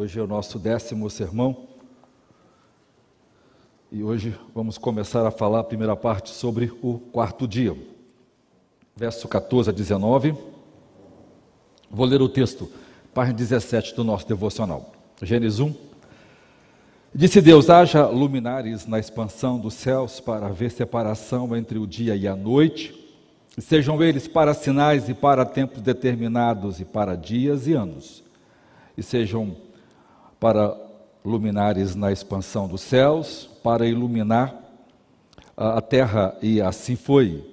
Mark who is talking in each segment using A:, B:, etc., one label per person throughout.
A: Hoje é o nosso décimo sermão. E hoje vamos começar a falar a primeira parte sobre o quarto dia. Verso 14 a 19. Vou ler o texto, página 17 do nosso devocional. Gênesis 1. Disse Deus: haja luminares na expansão dos céus para haver separação entre o dia e a noite Sejam eles para sinais e para tempos determinados, e para dias e anos, e sejam para luminares na expansão dos céus, para iluminar a terra, e assim foi.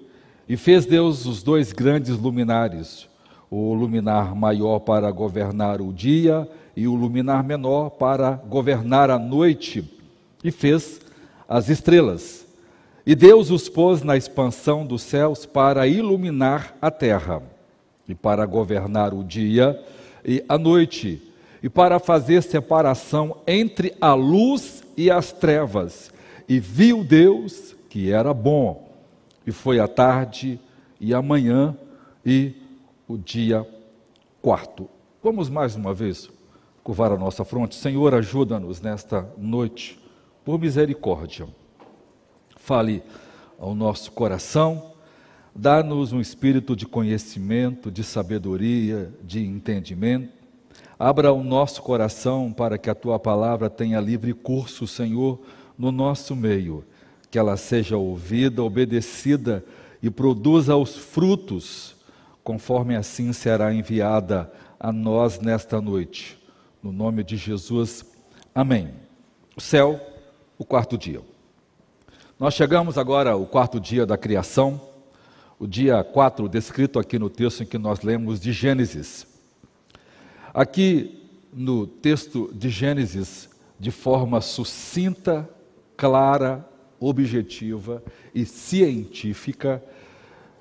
A: E fez Deus os dois grandes luminares, o luminar maior para governar o dia e o luminar menor para governar a noite, e fez as estrelas. E Deus os pôs na expansão dos céus para iluminar a terra, e para governar o dia e a noite, e para fazer separação entre a luz e as trevas. E viu Deus que era bom, e foi a tarde e a manhã e o dia quarto. Vamos mais uma vez curvar a nossa fronte. Senhor, ajuda-nos nesta noite, por misericórdia fale ao nosso coração, dá-nos um espírito de conhecimento, de sabedoria, de entendimento. Abra o nosso coração para que a tua palavra tenha livre curso, Senhor, no nosso meio, que ela seja ouvida, obedecida e produza os frutos, conforme assim será enviada a nós nesta noite. No nome de Jesus, amém. O céu, o quarto dia. Nós chegamos agora ao quarto dia da criação, o dia 4, descrito aqui no texto em que nós lemos de Gênesis. Aqui no texto de Gênesis, de forma sucinta, clara, objetiva e científica,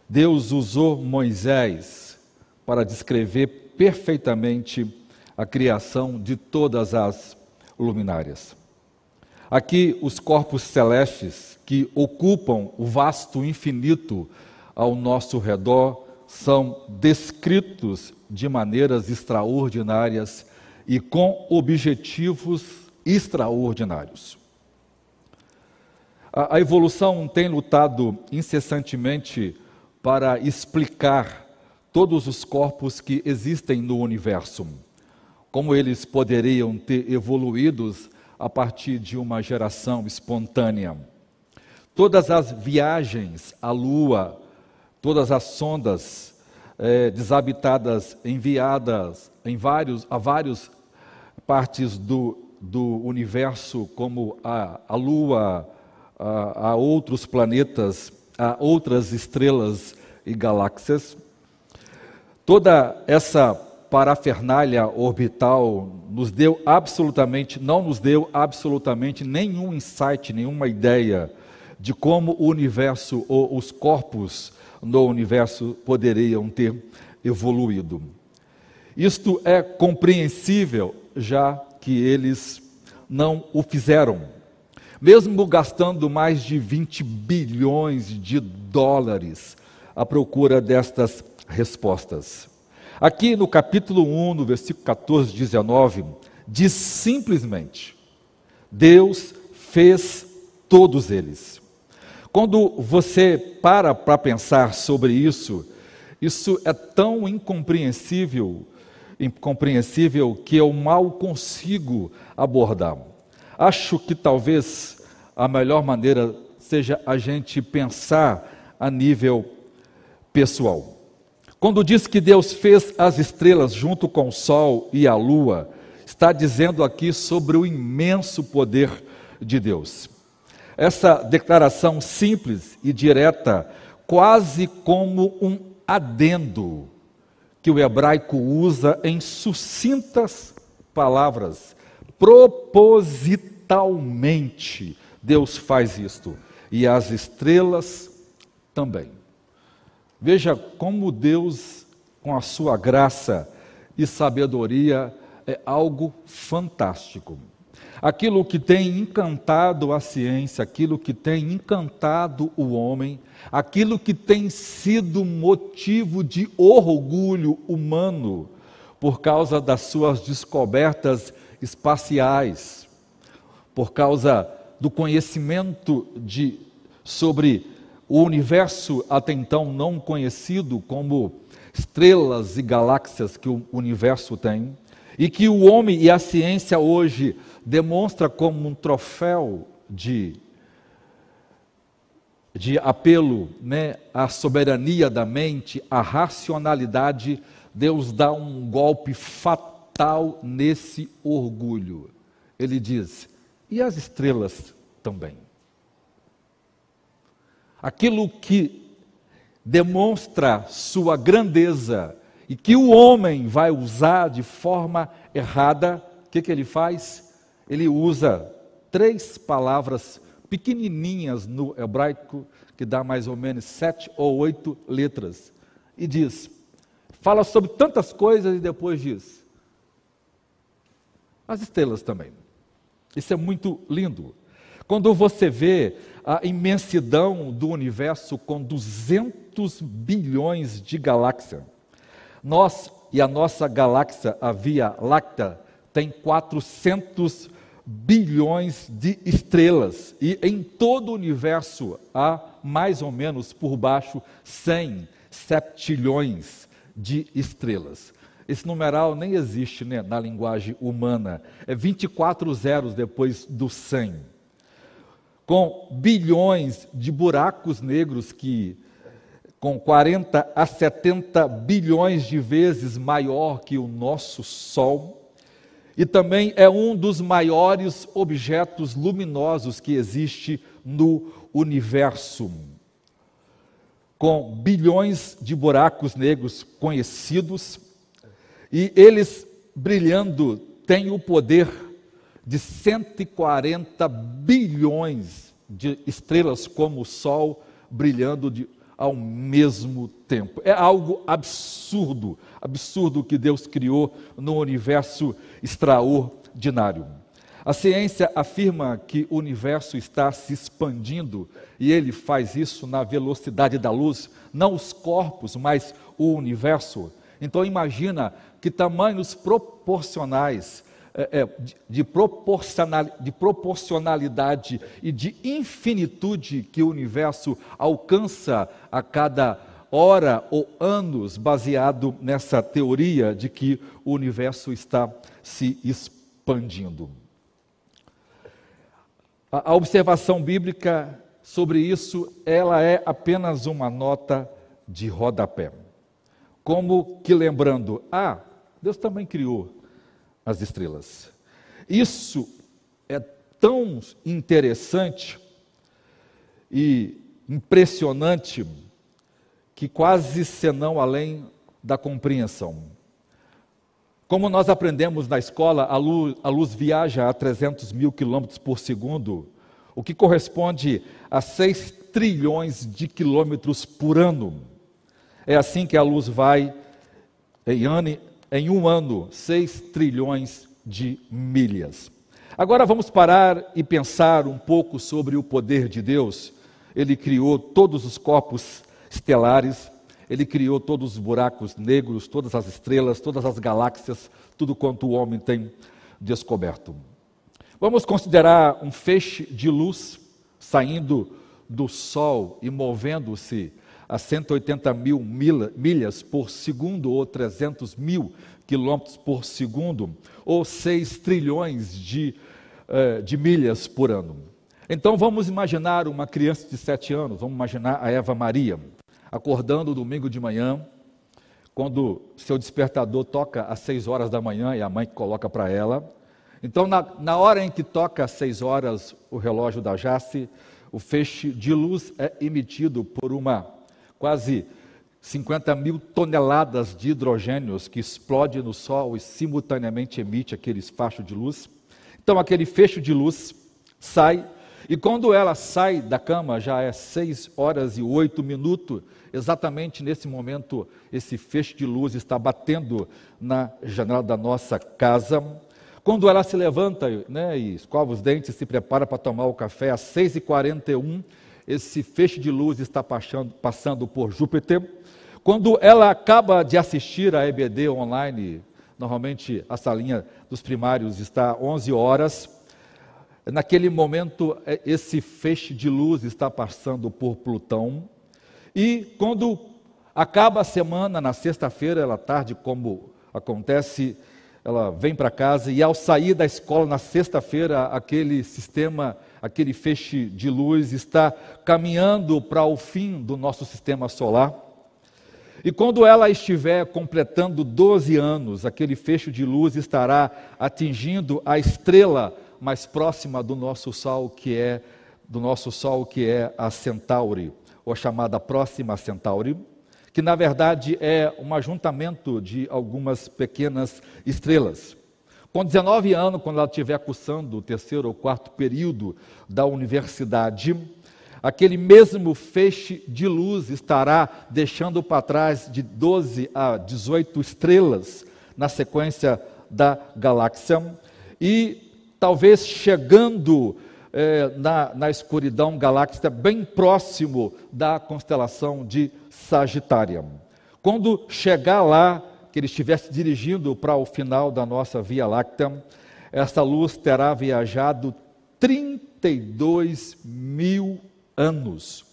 A: Deus usou Moisés para descrever perfeitamente a criação de todas as luminárias. Aqui, os corpos celestes que ocupam o vasto infinito ao nosso redor são descritos de maneiras extraordinárias e com objetivos extraordinários. A, evolução tem lutado incessantemente para explicar todos os corpos que existem no universo, como eles poderiam ter evoluídos a partir de uma geração espontânea. Todas as viagens à Lua, todas as sondas é, desabitadas, enviadas em vários, a várias partes do, do universo, como a, a Lua, a, a outros planetas, a outras estrelas e galáxias. Toda essa parafernália orbital nos deu absolutamente, não nos deu absolutamente nenhum insight, nenhuma ideia de como o universo ou os corpos no universo poderiam ter evoluído. Isto é compreensível, já que eles não o fizeram. Mesmo gastando mais de 20 bilhões de dólares à procura destas respostas. Aqui no capítulo 1, no versículo 14, 19, diz simplesmente: Deus fez todos eles. Quando você para para pensar sobre isso, isso é tão incompreensível, incompreensível que eu mal consigo abordar. Acho que talvez a melhor maneira seja a gente pensar a nível pessoal. Quando diz que Deus fez as estrelas junto com o sol e a lua, está dizendo aqui sobre o imenso poder de Deus. Essa declaração simples e direta, quase como um adendo, que o hebraico usa em sucintas palavras. Propositalmente, Deus faz isto. E as estrelas também. Veja como Deus, com a sua graça e sabedoria, é algo fantástico. Aquilo que tem encantado a ciência, aquilo que tem encantado o homem, aquilo que tem sido motivo de orgulho humano por causa das suas descobertas espaciais, por causa do conhecimento de, sobre o universo até então não conhecido, como estrelas e galáxias que o universo tem, e que o homem e a ciência hoje demonstra como um troféu de, de apelo né, à soberania da mente, à racionalidade, Deus dá um golpe fatal nesse orgulho. Ele diz: e as estrelas também? Aquilo que demonstra sua grandeza e que o homem vai usar de forma errada, o que, que ele faz? Ele usa três palavras pequenininhas no hebraico, que dá mais ou menos sete ou oito letras, e diz: fala sobre tantas coisas e depois diz: as estrelas também. Isso é muito lindo. Quando você vê a imensidão do universo com 200 bilhões de galáxias, nós e a nossa galáxia, a Via Láctea, tem 400 bilhões de estrelas. E em todo o universo há mais ou menos por baixo 100 septilhões de estrelas. Esse numeral nem existe né, na linguagem humana. É 24 zeros depois do 100. Com bilhões de buracos negros que com 40 a 70 bilhões de vezes maior que o nosso Sol, e também é um dos maiores objetos luminosos que existe no universo. Com bilhões de buracos negros conhecidos, e eles brilhando têm o poder de 140 bilhões de estrelas como o Sol brilhando de ao mesmo tempo. É algo absurdo, absurdo que Deus criou no universo extraordinário. A ciência afirma que o universo está se expandindo e ele faz isso na velocidade da luz, não os corpos, mas o universo. Então imagina que tamanhos proporcionais é, é, de, proporcional, de proporcionalidade e de infinitude que o universo alcança a cada hora ou anos, baseado nessa teoria de que o universo está se expandindo. A, observação bíblica sobre isso, ela é apenas uma nota de rodapé. Como que lembrando, ah, Deus também criou as estrelas. Isso é tão interessante e impressionante que quase senão além da compreensão. Como nós aprendemos na escola, a luz, a luz viaja a 300 mil quilômetros por segundo, o que corresponde a 6 trilhões de quilômetros por ano. É assim que a luz vai em, ano, em um ano 6 trilhões de milhas. Agora vamos parar e pensar um pouco sobre o poder de Deus. Ele criou todos os corpos estelares, ele criou todos os buracos negros, todas as estrelas, todas as galáxias, tudo quanto o homem tem descoberto. Vamos considerar um feixe de luz saindo do Sol e movendo-se a 180 mil milhas por segundo ou 300 mil quilômetros por segundo ou 6 trilhões de, uh, de milhas por ano. Então vamos imaginar uma criança de 7 anos, vamos imaginar a Eva Maria, acordando domingo de manhã, quando seu despertador toca às 6 horas da manhã e a mãe coloca para ela. Então, na, na hora em que toca às 6 horas o relógio da Jace, o feixe de luz é emitido por uma quase 50 mil toneladas de hidrogênios que explode no Sol e simultaneamente emite aqueles fachos de luz. Então, aquele fecho de luz sai, e quando ela sai da cama, já é 6 horas e 8 minutos, exatamente nesse momento, esse fecho de luz está batendo na janela da nossa casa. Quando ela se levanta né, e escova os dentes se prepara para tomar o café às 6h41, esse feixe de luz está passando, passando por Júpiter. Quando ela acaba de assistir a EBD online Normalmente a salinha dos primários está 11 horas. Naquele momento, é, esse feixe de luz está passando por Plutão. E quando acaba a semana, na sexta-feira, ela tarde, como acontece, ela vem para casa e ao sair da escola na sexta-feira, aquele sistema, aquele feixe de luz está caminhando para o fim do nosso sistema solar. E quando ela estiver completando 12 anos, aquele fecho de luz estará atingindo a estrela mais próxima do nosso Sol, que é do nosso Sol, que é a Centauri, ou chamada Próxima Centauri, que na verdade é um ajuntamento de algumas pequenas estrelas. Com 19 anos, quando ela estiver cursando o terceiro ou quarto período da universidade, aquele mesmo feixe de luz estará deixando para trás de 12 a 18 estrelas na sequência da galáxia e talvez chegando eh, na, na escuridão galáctica bem próximo da constelação de Sagitária. Quando chegar lá, que ele estivesse dirigindo para o final da nossa Via Láctea, essa luz terá viajado 32 mil anos,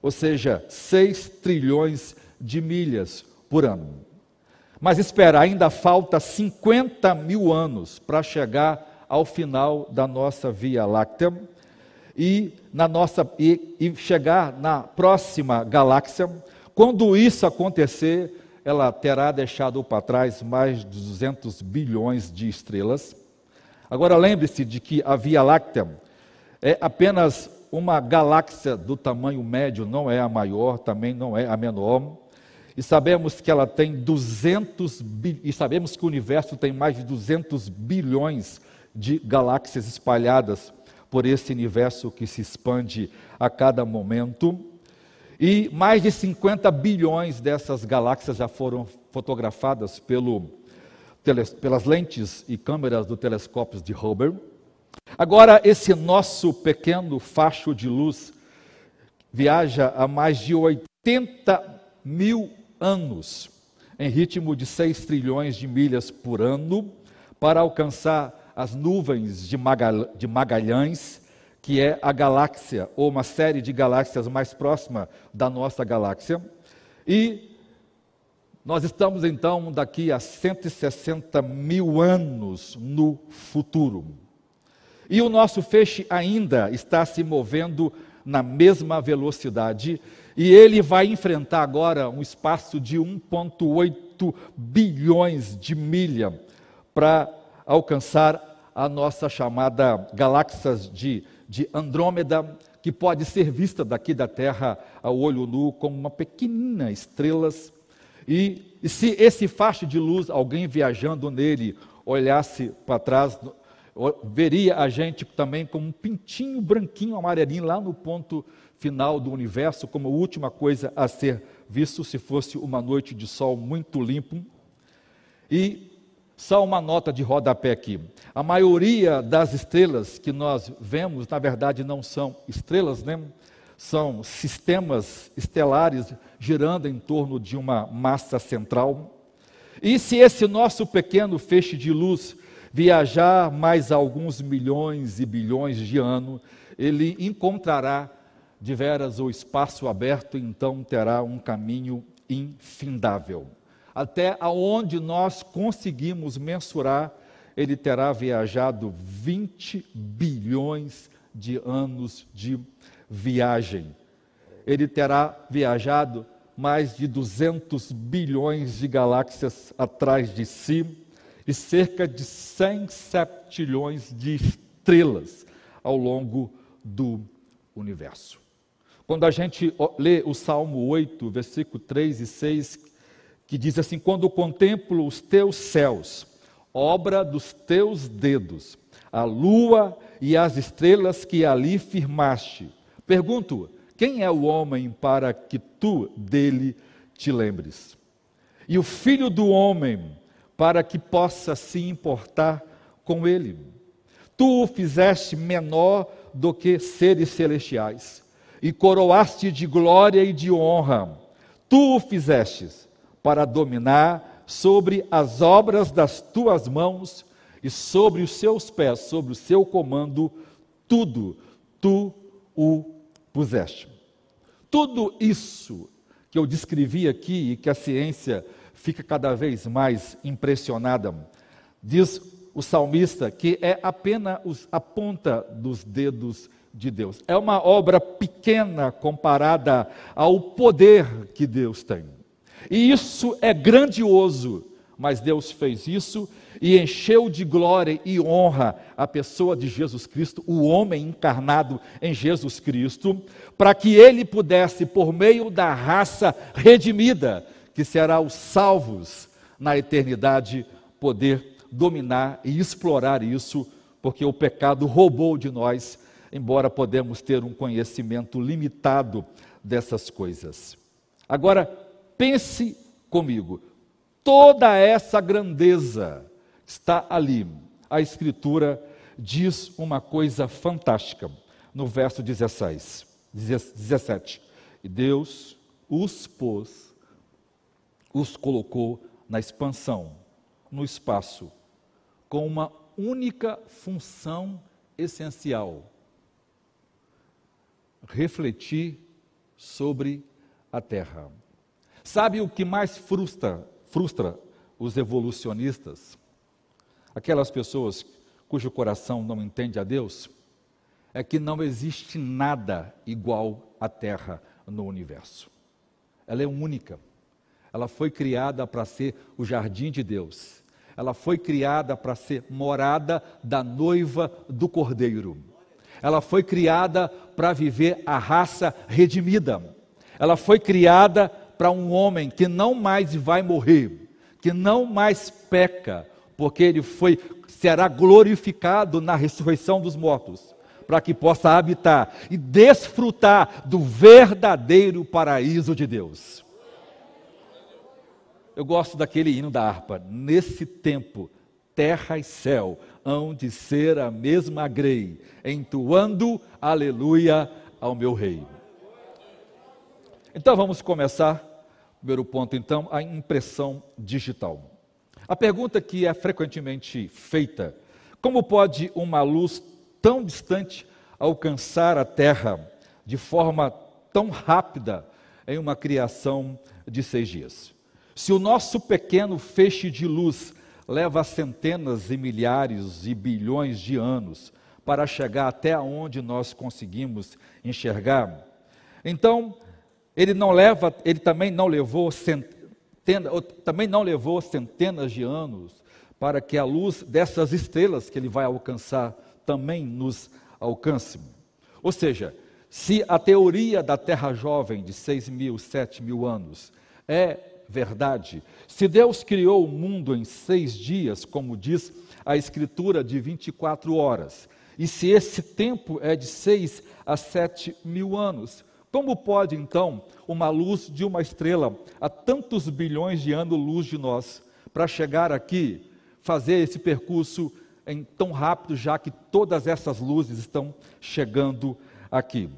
A: ou seja, 6 trilhões de milhas por ano. Mas espera, ainda falta 50 mil anos para chegar ao final da nossa Via Láctea e, na nossa, e, e chegar na próxima galáxia. Quando isso acontecer, ela terá deixado para trás mais de 200 bilhões de estrelas. Agora lembre-se de que a Via Láctea é apenas uma galáxia do tamanho médio, não é a maior, também não é a menor. E sabemos que ela tem 200 e sabemos que o universo tem mais de 200 bilhões de galáxias espalhadas por esse universo que se expande a cada momento. E mais de 50 bilhões dessas galáxias já foram fotografadas pelo, pelas lentes e câmeras do telescópio de Hubble. Agora, esse nosso pequeno facho de luz viaja a mais de 80 mil anos, em ritmo de 6 trilhões de milhas por ano, para alcançar as nuvens de, Magalhães, que é a galáxia, ou uma série de galáxias mais próxima da nossa galáxia. E nós estamos então daqui a 160 mil anos no futuro. E o nosso feixe ainda está se movendo na mesma velocidade e ele vai enfrentar agora um espaço de 1,8 bilhões de milha para alcançar a nossa chamada galáxias de, de Andrômeda, que pode ser vista daqui da Terra a olho nu como uma pequenina estrela. E, e se esse faixa de luz, alguém viajando nele, olhasse para trás, veria a gente também como um pintinho branquinho, amarelinho, lá no ponto final do universo, como última coisa a ser visto se fosse uma noite de sol muito limpo. E só uma nota de rodapé aqui. A maioria das estrelas que nós vemos, na verdade, não são estrelas, né? São sistemas estelares girando em torno de uma massa central. E se esse nosso pequeno feixe de luz viajar mais alguns milhões e bilhões de anos, ele encontrará de veras o espaço aberto, então terá um caminho infindável. Até aonde nós conseguimos mensurar, ele terá viajado 20 bilhões de anos de viagem. Ele terá viajado mais de 200 bilhões de galáxias atrás de si e cerca de 100 septilhões de estrelas ao longo do universo. Quando a gente lê o Salmo 8, versículo 3 e 6, que diz assim: Quando contemplo os teus céus, obra dos teus dedos, a lua e as estrelas que ali firmaste. Pergunto: quem é o homem para que tu dele te lembres? E o filho do homem para que possa se importar com ele. Tu o fizeste menor do que seres celestiais e coroaste de glória e de honra. Tu o fizestes para dominar sobre as obras das tuas mãos e sobre os seus pés, sobre o seu comando, tudo tu o puseste. Tudo isso que eu descrevi aqui e que a ciência fica cada vez mais impressionada, diz o salmista que é apenas a ponta dos dedos de Deus. É uma obra pequena comparada ao poder que Deus tem. E isso é grandioso, mas Deus fez isso e encheu de glória e honra a pessoa de Jesus Cristo, o homem encarnado em Jesus Cristo, para que ele pudesse, por meio da raça redimida, que será os salvos na eternidade, poder dominar e explorar isso, porque o pecado roubou de nós, embora podemos ter um conhecimento limitado dessas coisas. Agora, pense comigo, toda essa grandeza está ali. A Escritura diz uma coisa fantástica no verso 16, 17. E Deus os pôs, os colocou na expansão, no espaço, com uma única função essencial: refletir sobre a terra. Sabe o que mais frustra, frustra os evolucionistas? aquelas pessoas cujo coração não entende a Deus, é que não existe nada igual à Terra no universo. Ela é única. Ela foi criada para ser o jardim de Deus. Ela foi criada para ser morada da noiva do Cordeiro. Ela foi criada para viver a raça redimida. Ela foi criada para um homem que não mais vai morrer, que não mais peca, porque ele foi será glorificado na ressurreição dos mortos, para que possa habitar e desfrutar do verdadeiro paraíso de Deus. Eu gosto daquele hino da harpa. Nesse tempo, terra e céu hão de ser a mesma grei, entoando aleluia ao meu rei. Então vamos começar. Primeiro ponto, então, a impressão digital. A pergunta que é frequentemente feita: como pode uma luz tão distante alcançar a Terra de forma tão rápida em uma criação de seis dias? Se o nosso pequeno feixe de luz leva centenas e milhares e bilhões de anos para chegar até onde nós conseguimos enxergar, então ele não leva, ele também não levou também não levou centenas de anos para que a luz dessas estrelas que ele vai alcançar também nos alcance. Ou seja, se a teoria da Terra jovem de 6 mil, 7 mil anos é verdade, se Deus criou o mundo em seis dias, como diz a Escritura de 24 horas, e se esse tempo é de 6 a 7 mil anos, como pode então uma luz de uma estrela a tantos bilhões de anos-luz de nós, para chegar aqui, fazer esse percurso em tão rápido, já que todas essas luzes estão chegando aqui?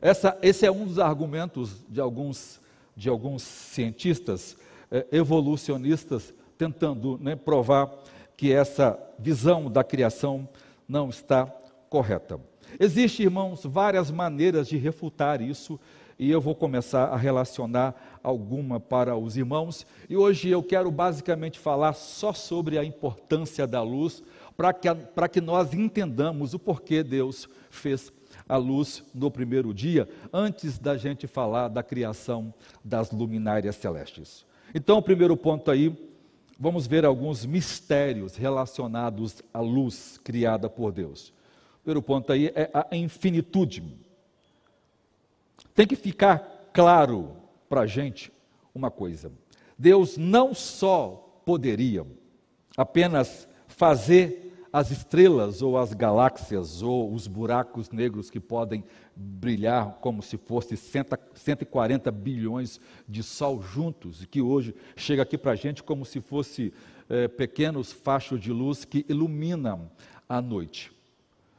A: Essa, esse é um dos argumentos de alguns, de alguns cientistas eh, evolucionistas tentando né, provar que essa visão da criação não está correta. Existem, irmãos, várias maneiras de refutar isso, e eu vou começar a relacionar alguma para os irmãos. E hoje eu quero basicamente falar só sobre a importância da luz, para que, que nós entendamos o porquê Deus fez a luz no primeiro dia, antes da gente falar da criação das luminárias celestes. Então, o primeiro ponto aí, vamos ver alguns mistérios relacionados à luz criada por Deus. Primeiro ponto aí é a infinitude. Tem que ficar claro para a gente uma coisa: Deus não só poderia apenas fazer as estrelas ou as galáxias ou os buracos negros que podem brilhar como se fosse 140 bilhões de sol juntos, e que hoje chega aqui para a gente como se fosse é, pequenos fachos de luz que iluminam a noite.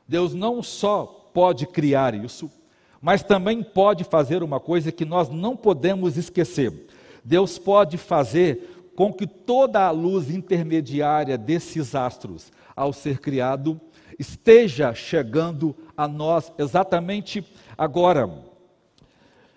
A: Deus não só pode criar isso, mas também pode fazer uma coisa que nós não podemos esquecer. Deus pode fazer com que toda a luz intermediária desses astros, ao ser criado, esteja chegando a nós exatamente agora.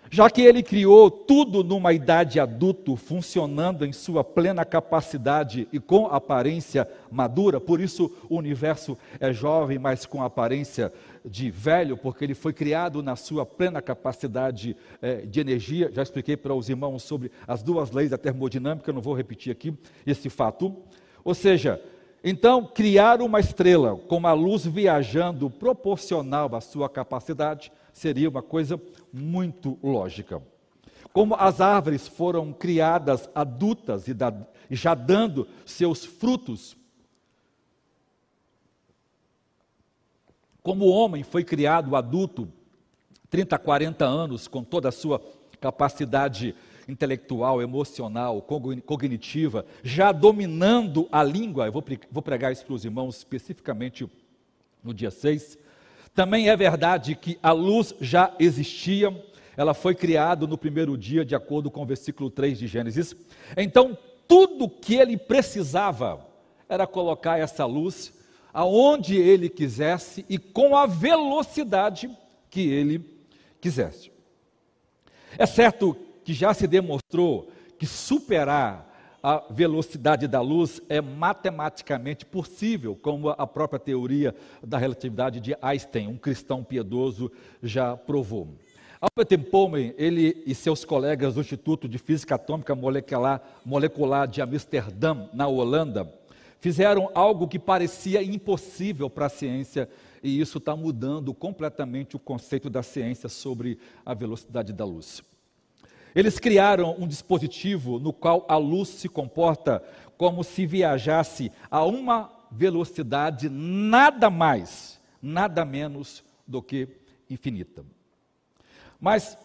A: Já que ele criou tudo numa idade adulto, funcionando em sua plena capacidade e com aparência madura, por isso o universo é jovem, mas com aparência de velho, porque ele foi criado na sua plena capacidade eh, de energia. Já expliquei para os irmãos sobre as duas leis da termodinâmica, não vou repetir aqui esse fato. Ou seja, então, criar uma estrela com uma luz viajando proporcional à sua capacidade seria uma coisa muito lógica. Como as árvores foram criadas adultas e, já dando seus frutos, como o homem foi criado adulto, 30, 40 anos, com toda a sua capacidade intelectual, emocional, cognitiva, já dominando a língua, eu vou pregar isso para os irmãos especificamente no dia 6, também é verdade que a luz já existia, ela foi criada no primeiro dia, de acordo com o versículo 3 de Gênesis. Então, tudo que ele precisava era colocar essa luz aonde ele quisesse e com a velocidade que ele quisesse. É certo que já se demonstrou que superar a velocidade da luz é matematicamente possível, como a própria teoria da relatividade de Einstein, um cristão piedoso, já provou. Albert Einstein, ele e seus colegas do Instituto de Física Atômica Molecular, Molecular de Amsterdã, na Holanda, fizeram algo que parecia impossível para a ciência, e isso está mudando completamente o conceito da ciência sobre a velocidade da luz. Eles criaram um dispositivo no qual a luz se comporta como se viajasse a uma velocidade nada mais, nada menos do que infinita. Mas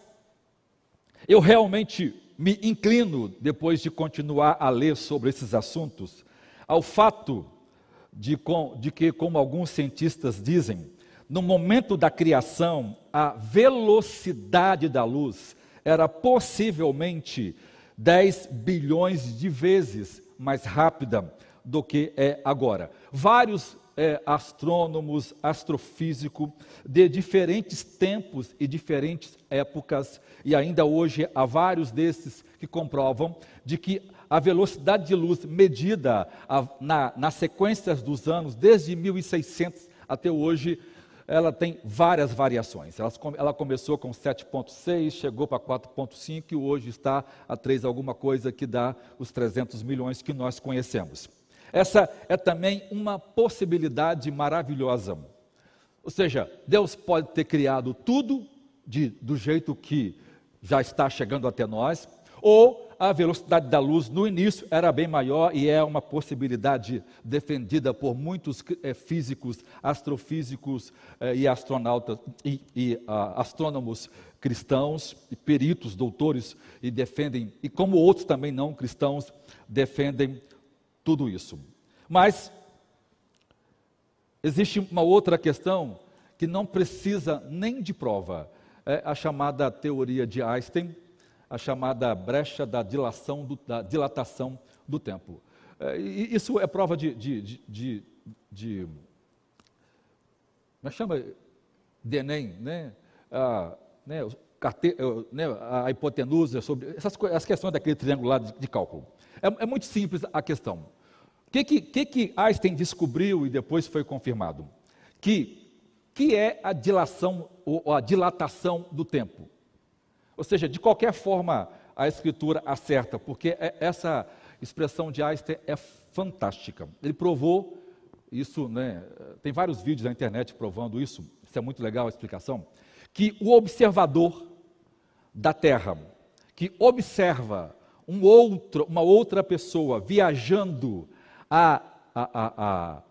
A: eu realmente me inclino, depois de continuar a ler sobre esses assuntos, ao fato de, de que, como alguns cientistas dizem, no momento da criação, a velocidade da luz era possivelmente 10 bilhões de vezes mais rápida do que é agora. Vários é, astrônomos, astrofísicos de diferentes tempos e diferentes épocas, e ainda hoje há vários desses que comprovam de que a velocidade de luz medida a, na, nas sequências dos anos, desde 1600 até hoje, ela tem várias variações. Ela, ela começou com 7,6, chegou para 4,5 e hoje está a 3 alguma coisa que dá os 300 milhões que nós conhecemos. Essa é também uma possibilidade maravilhosa. Ou seja, Deus pode ter criado tudo de, do jeito que já está chegando até nós, ou a velocidade da luz no início era bem maior e é uma possibilidade defendida por muitos é, físicos, astrofísicos é, e astronautas e, e uh, astrônomos cristãos e peritos, doutores e defendem e como outros também não cristãos defendem tudo isso. Mas existe uma outra questão que não precisa nem de prova, é a chamada teoria de Einstein a chamada brecha da, dilação do, da dilatação do tempo. É, isso é prova de, de, de, de, de é chama? De Enem, né? Ah, né? Carte, né? a hipotenusa, sobre essas as questões daquele triângulo lá de, de cálculo. É, é, muito simples a questão. O que, que, que, Einstein descobriu e depois foi confirmado? Que, que é a dilação ou a dilatação do tempo? Ou seja, de qualquer forma, a escritura acerta, porque é, essa expressão de Einstein é fantástica. Ele provou isso, né, tem vários vídeos na internet provando isso, isso é muito legal a explicação, que o observador da Terra, que observa um outro, uma outra pessoa viajando a, a, a, a,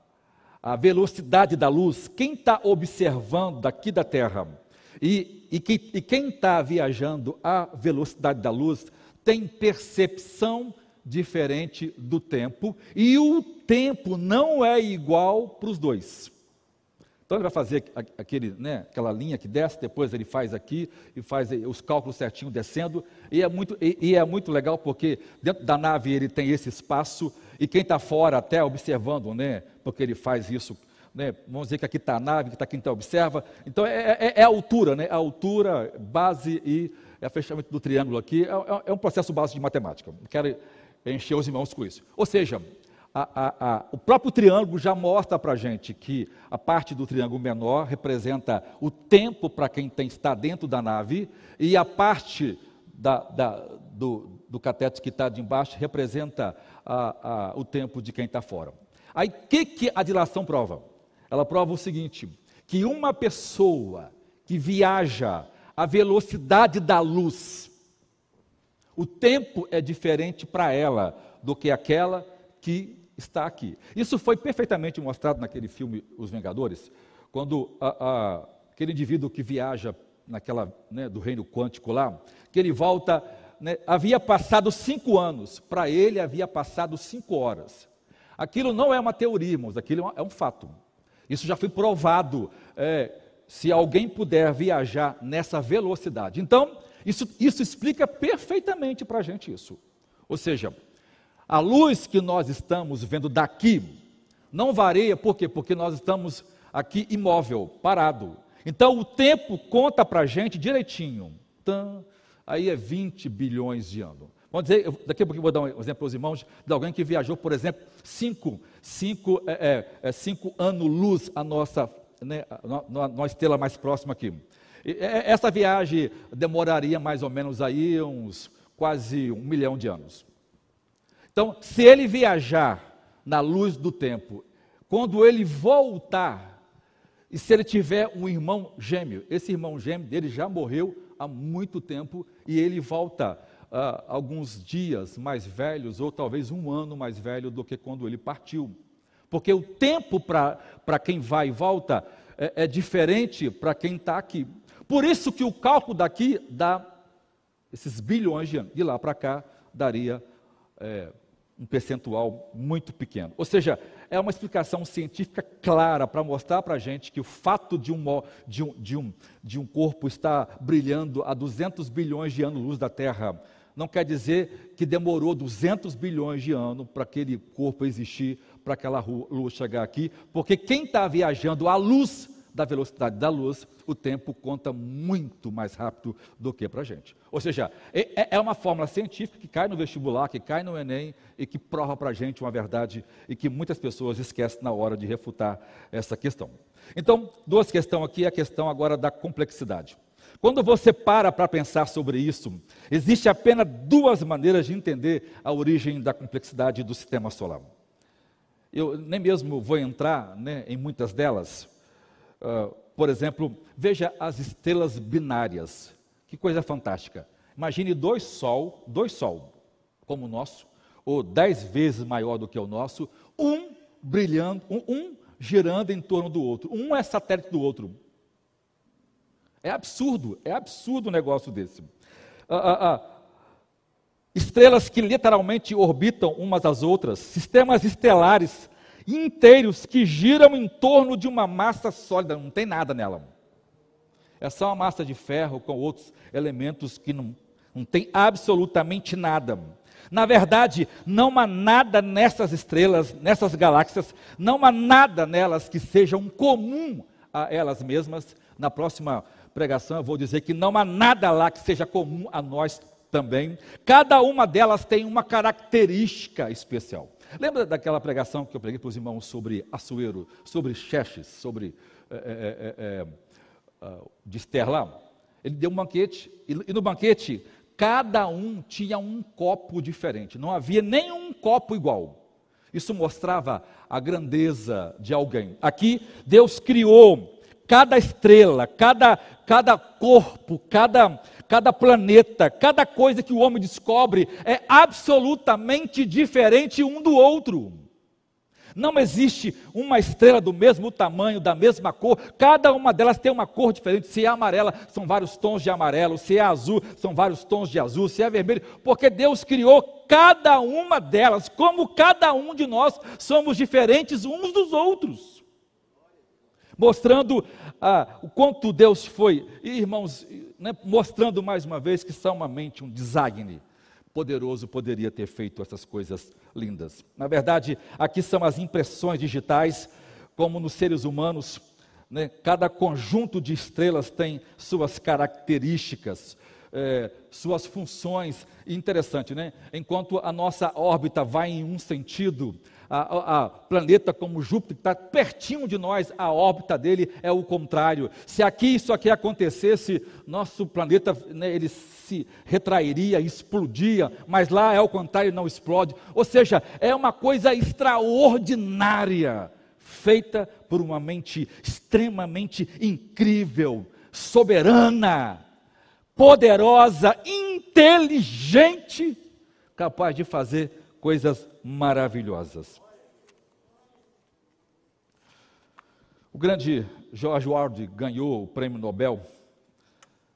A: a velocidade da luz, quem está observando daqui da Terra e e, que, e quem está viajando à velocidade da luz tem percepção diferente do tempo, e o tempo não é igual para os dois. Então ele vai fazer aquele, né, aquela linha que desce, depois ele faz aqui e faz os cálculos certinho descendo. E é muito, e, e é muito legal porque dentro da nave ele tem esse espaço e quem está fora até observando, né, porque ele faz isso. Né, vamos dizer que aqui está a nave, que está quem está observa. Então é, é, é, a altura, né, a altura, base e é fechamento do triângulo aqui. É, é, é um processo básico de matemática. Quero encher os irmãos com isso. Ou seja, a, a, a, o próprio triângulo já mostra para a gente que a parte do triângulo menor representa o tempo para quem tem, está dentro da nave, e a parte da, da, do, do cateto que está de embaixo representa o tempo de quem está fora. Aí, o que, que a dilação prova? Ela prova o seguinte: que uma pessoa que viaja a velocidade da luz, o tempo é diferente para ela do que aquela que está aqui. Isso foi perfeitamente mostrado naquele filme Os Vingadores, quando a, a, aquele indivíduo que viaja naquela né, do reino quântico lá, que ele volta, né, havia passado cinco anos, para ele havia passado cinco horas. Aquilo não é uma teoria, irmãos, aquilo é um fato. Isso já foi provado. É, se alguém puder viajar nessa velocidade. Então, isso, isso explica perfeitamente para a gente isso. Ou seja, a luz que nós estamos vendo daqui não varia, por quê? Porque nós estamos aqui imóvel, parado. Então o tempo conta para a gente direitinho. Aí é 20 bilhões de anos. Vamos dizer, daqui a pouco eu vou dar um exemplo para os irmãos de alguém que viajou, por exemplo, cinco, cinco, é, é, é cinco anos-luz a nossa, né, a, a, estrela mais próxima aqui. E, é, essa viagem demoraria mais ou menos aí uns quase um milhão de anos. Então, se ele viajar na luz do tempo, quando ele voltar, e se ele tiver um irmão gêmeo, esse irmão gêmeo dele já morreu há muito tempo e ele volta uh, alguns dias mais velhos, ou talvez um ano mais velho do que quando ele partiu. Porque o tempo para quem vai e volta é, é diferente para quem está aqui. Por isso que o cálculo daqui dá esses bilhões de anos. De lá para cá daria é, um percentual muito pequeno. Ou seja, é uma explicação científica clara para mostrar para a gente que o fato de um, de, um, de, um, de um corpo estar brilhando a 200 bilhões de anos-luz da Terra não quer dizer que demorou 200 bilhões de anos para aquele corpo existir, para aquela luz chegar aqui, porque quem está viajando à luz da velocidade da luz, o tempo conta muito mais rápido do que para a gente. Ou seja, é, é, é uma fórmula científica que cai no vestibular, que cai no Enem e que prova para a gente uma verdade e que muitas pessoas esquecem na hora de refutar essa questão. Então, duas questões aqui, a questão agora da complexidade. Quando você para para pensar sobre isso, existe apenas duas maneiras de entender a origem da complexidade do sistema solar. Eu nem mesmo vou entrar né, em muitas delas, Uh, por exemplo, veja as estrelas binárias. Que coisa fantástica. Imagine dois sol, dois sol, como o nosso, ou dez vezes maior do que o nosso, um brilhando, um, um girando em torno do outro. Um é satélite do outro. É absurdo, é absurdo um negócio desse. Ah, ah, ah. Estrelas que literalmente orbitam umas às outras, sistemas estelares inteiros que giram em torno de uma massa sólida, não tem nada nela. É só uma massa de ferro com outros elementos que não, não tem absolutamente nada. Na verdade, não há nada nessas estrelas, nessas galáxias, não há nada nelas que seja um comum a elas mesmas. Na próxima pregação eu vou dizer que não há nada lá que seja comum a nós também. Cada uma delas tem uma característica especial. Lembra daquela pregação que eu preguei para os irmãos sobre Açoeiro, sobre Xerxes, sobre é, é, é? Ele deu um banquete, e no banquete, cada um tinha um copo diferente, não havia nenhum copo igual. Isso mostrava a grandeza de alguém. Aqui, Deus criou cada estrela, cada, cada corpo, cada, cada planeta, cada coisa que o homem descobre é absolutamente diferente um do outro. Não existe uma estrela do mesmo tamanho, da mesma cor, cada uma delas tem uma cor diferente. Se é amarela, são vários tons de amarelo, se é azul, são vários tons de azul, se é vermelho, porque Deus criou cada uma delas, como cada um de nós somos diferentes uns dos outros. Mostrando ah, o quanto Deus foi, e, irmãos, né, mostrando mais uma vez que só uma mente, um design poderoso poderia ter feito essas coisas lindas. Na verdade, aqui são as impressões digitais, como nos seres humanos, né, cada conjunto de estrelas tem suas características, é, suas funções. Interessante, né? Enquanto a nossa órbita vai em um sentido, a, a, planeta como Júpiter está pertinho de nós, a órbita dele é o contrário. Se aqui isso aqui acontecesse, nosso planeta né, ele se retrairia, explodia, mas lá é o contrário, não explode. Ou seja, é uma coisa extraordinária, feita por uma mente extremamente incrível, soberana, poderosa, inteligente, capaz de fazer coisas maravilhosas. O grande George Ward ganhou o prêmio Nobel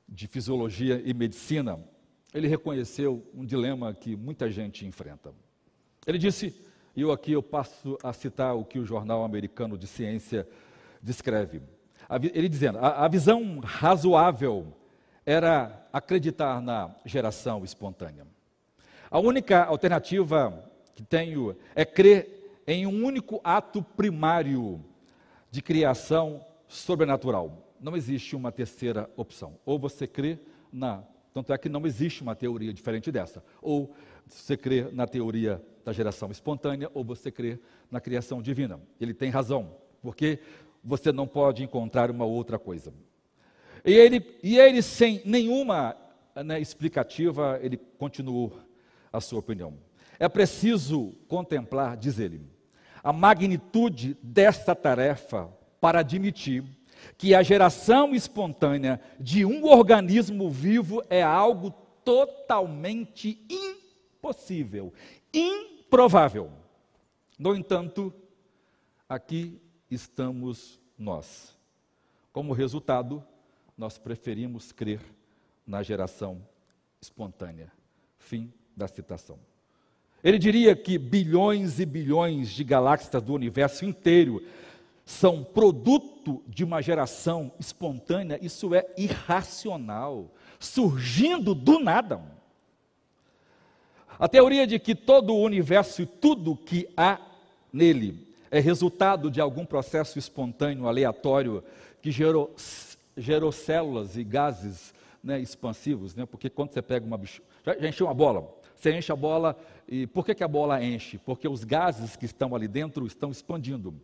A: de Fisiologia e Medicina. Ele reconheceu um dilema que muita gente enfrenta. Ele disse, e eu aqui eu passo a citar o que o jornal americano de ciência descreve. Ele dizendo, a, a visão razoável era acreditar na geração espontânea. A única alternativa que tenho é crer em um único ato primário de criação sobrenatural. Não existe uma terceira opção. Ou você crê na. Tanto é que não existe uma teoria diferente dessa. Ou você crê na teoria da geração espontânea, ou você crê na criação divina. Ele tem razão, porque você não pode encontrar uma outra coisa. E ele, e ele sem nenhuma né, explicativa, ele continuou a sua opinião. É preciso contemplar, diz ele, a magnitude desta tarefa para admitir que a geração espontânea de um organismo vivo é algo totalmente impossível, improvável. No entanto, aqui estamos nós. Como resultado, nós preferimos crer na geração espontânea. Fim da citação. Ele diria que bilhões e bilhões de galáxias do universo inteiro são produto de uma geração espontânea, isso é irracional, surgindo do nada. A teoria de que todo o universo e tudo que há nele é resultado de algum processo espontâneo, aleatório, que gerou, gerou células e gases né, expansivos, né, porque quando você pega uma bicho, já, já encheu uma bola, você enche a bola, e por que, que a bola enche? Porque os gases que estão ali dentro estão expandindo.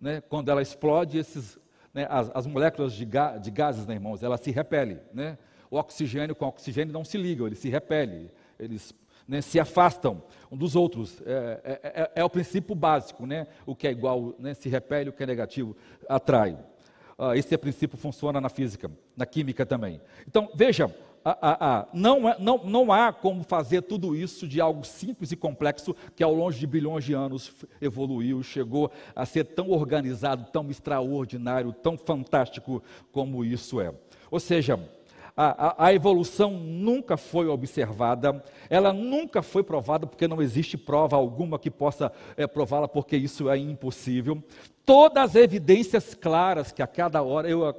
A: Né? Quando ela explode, esses, né, as, as, moléculas de, ga, de, gases, né, irmãos, elas se repelem. Né? O oxigênio com o oxigênio não se ligam, eles se repelem, eles né, se afastam um dos outros. É, é, é, é, o princípio básico, né? o que é igual né, se repele, o que é negativo atrai. Ah, esse princípio funciona na física, na química também. Então, veja, não, é, não, não há como fazer tudo isso de algo simples e complexo que ao longo de bilhões de anos evoluiu, chegou a ser tão organizado, tão extraordinário, tão fantástico como isso é. Ou seja, a, a, a, evolução nunca foi observada, ela nunca foi provada, porque não existe prova alguma que possa é, prová-la, porque isso é impossível. Todas as evidências claras que a cada hora eu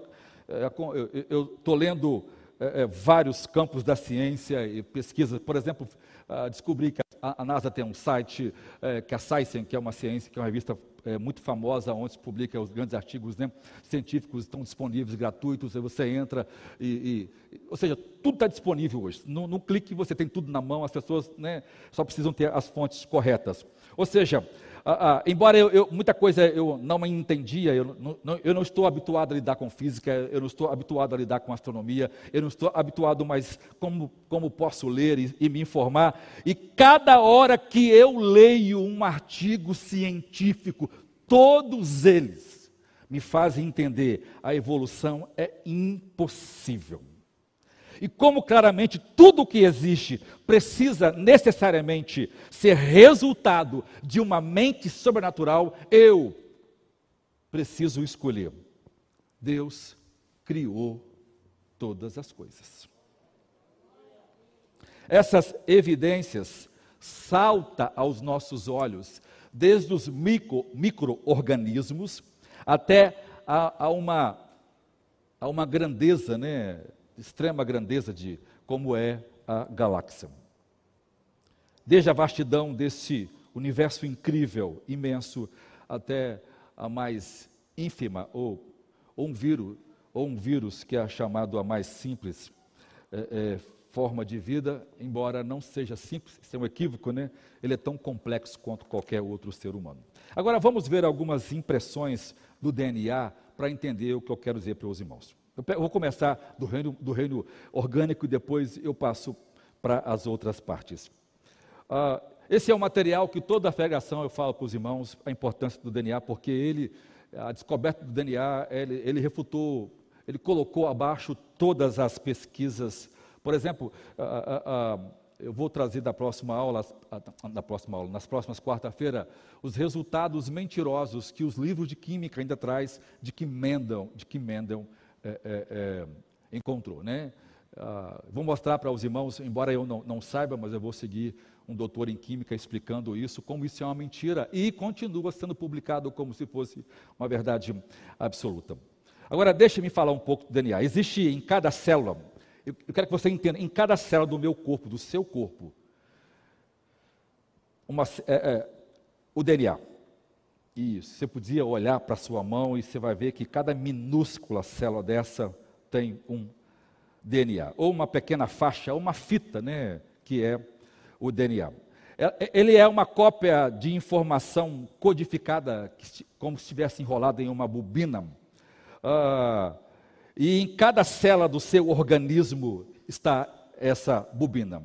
A: estou lendo é, é, vários campos da ciência e pesquisa. Por exemplo, uh, descobri que a, NASA tem um site, é, que a Science, que é uma ciência, que é uma revista é, muito famosa, onde se publica os grandes artigos né, científicos, estão disponíveis, gratuitos, você entra e, e ou seja, tudo está disponível hoje. No clique você tem tudo na mão, as pessoas né, só precisam ter as fontes corretas. Ou seja, ah, ah, embora eu, eu, muita coisa eu não entendia, eu não, eu não, estou habituado a lidar com física, eu não estou habituado a lidar com astronomia, eu não estou habituado, mas como, como posso ler e, e me informar? E cada hora que eu leio um artigo científico, todos eles me fazem entender a evolução é impossível. E como claramente tudo o que existe precisa necessariamente ser resultado de uma mente sobrenatural, eu preciso escolher. Deus criou todas as coisas. Essas evidências saltam aos nossos olhos, desde os micro-organismos até a, a, uma, a uma grandeza, né, extrema grandeza de como é a galáxia. Desde a vastidão desse universo incrível, imenso, até a mais ínfima ou, ou um vírus ou um vírus que é chamado a mais simples é, é, forma de vida, embora não seja simples, isso é um equívoco, né? Ele é tão complexo quanto qualquer outro ser humano. Agora vamos ver algumas impressões do DNA para entender o que eu quero dizer para os irmãos. Eu vou começar do reino, do reino orgânico e depois eu passo para as outras partes. Ah, esse é um material que toda a pregação eu falo para os irmãos a importância do DNA, porque ele, a descoberta do DNA, ele, ele refutou, ele colocou abaixo todas as pesquisas. Por exemplo, ah, ah, eu vou trazer da próxima aula, na próxima aula, nas próximas quarta-feira, os resultados mentirosos que os livros de química ainda traz de que Mendel, de que Mendel é, é, é, encontrou, né? Ah, vou mostrar para os irmãos, embora eu não, não, saiba, mas eu vou seguir um doutor em química explicando isso, como isso é uma mentira e continua sendo publicado como se fosse uma verdade absoluta. Agora, deixe-me falar um pouco do DNA. Existe em cada célula, eu, quero que você entenda, em cada célula do meu corpo, do seu corpo, uma, é, é, o DNA. Isso, você podia olhar para a sua mão e você vai ver que cada minúscula célula dessa tem um DNA, ou uma pequena faixa, uma fita, né, que é o DNA. É, é, ele é uma cópia de informação codificada, como se estivesse enrolada em uma bobina. Uh, e em cada célula do seu organismo está essa bobina.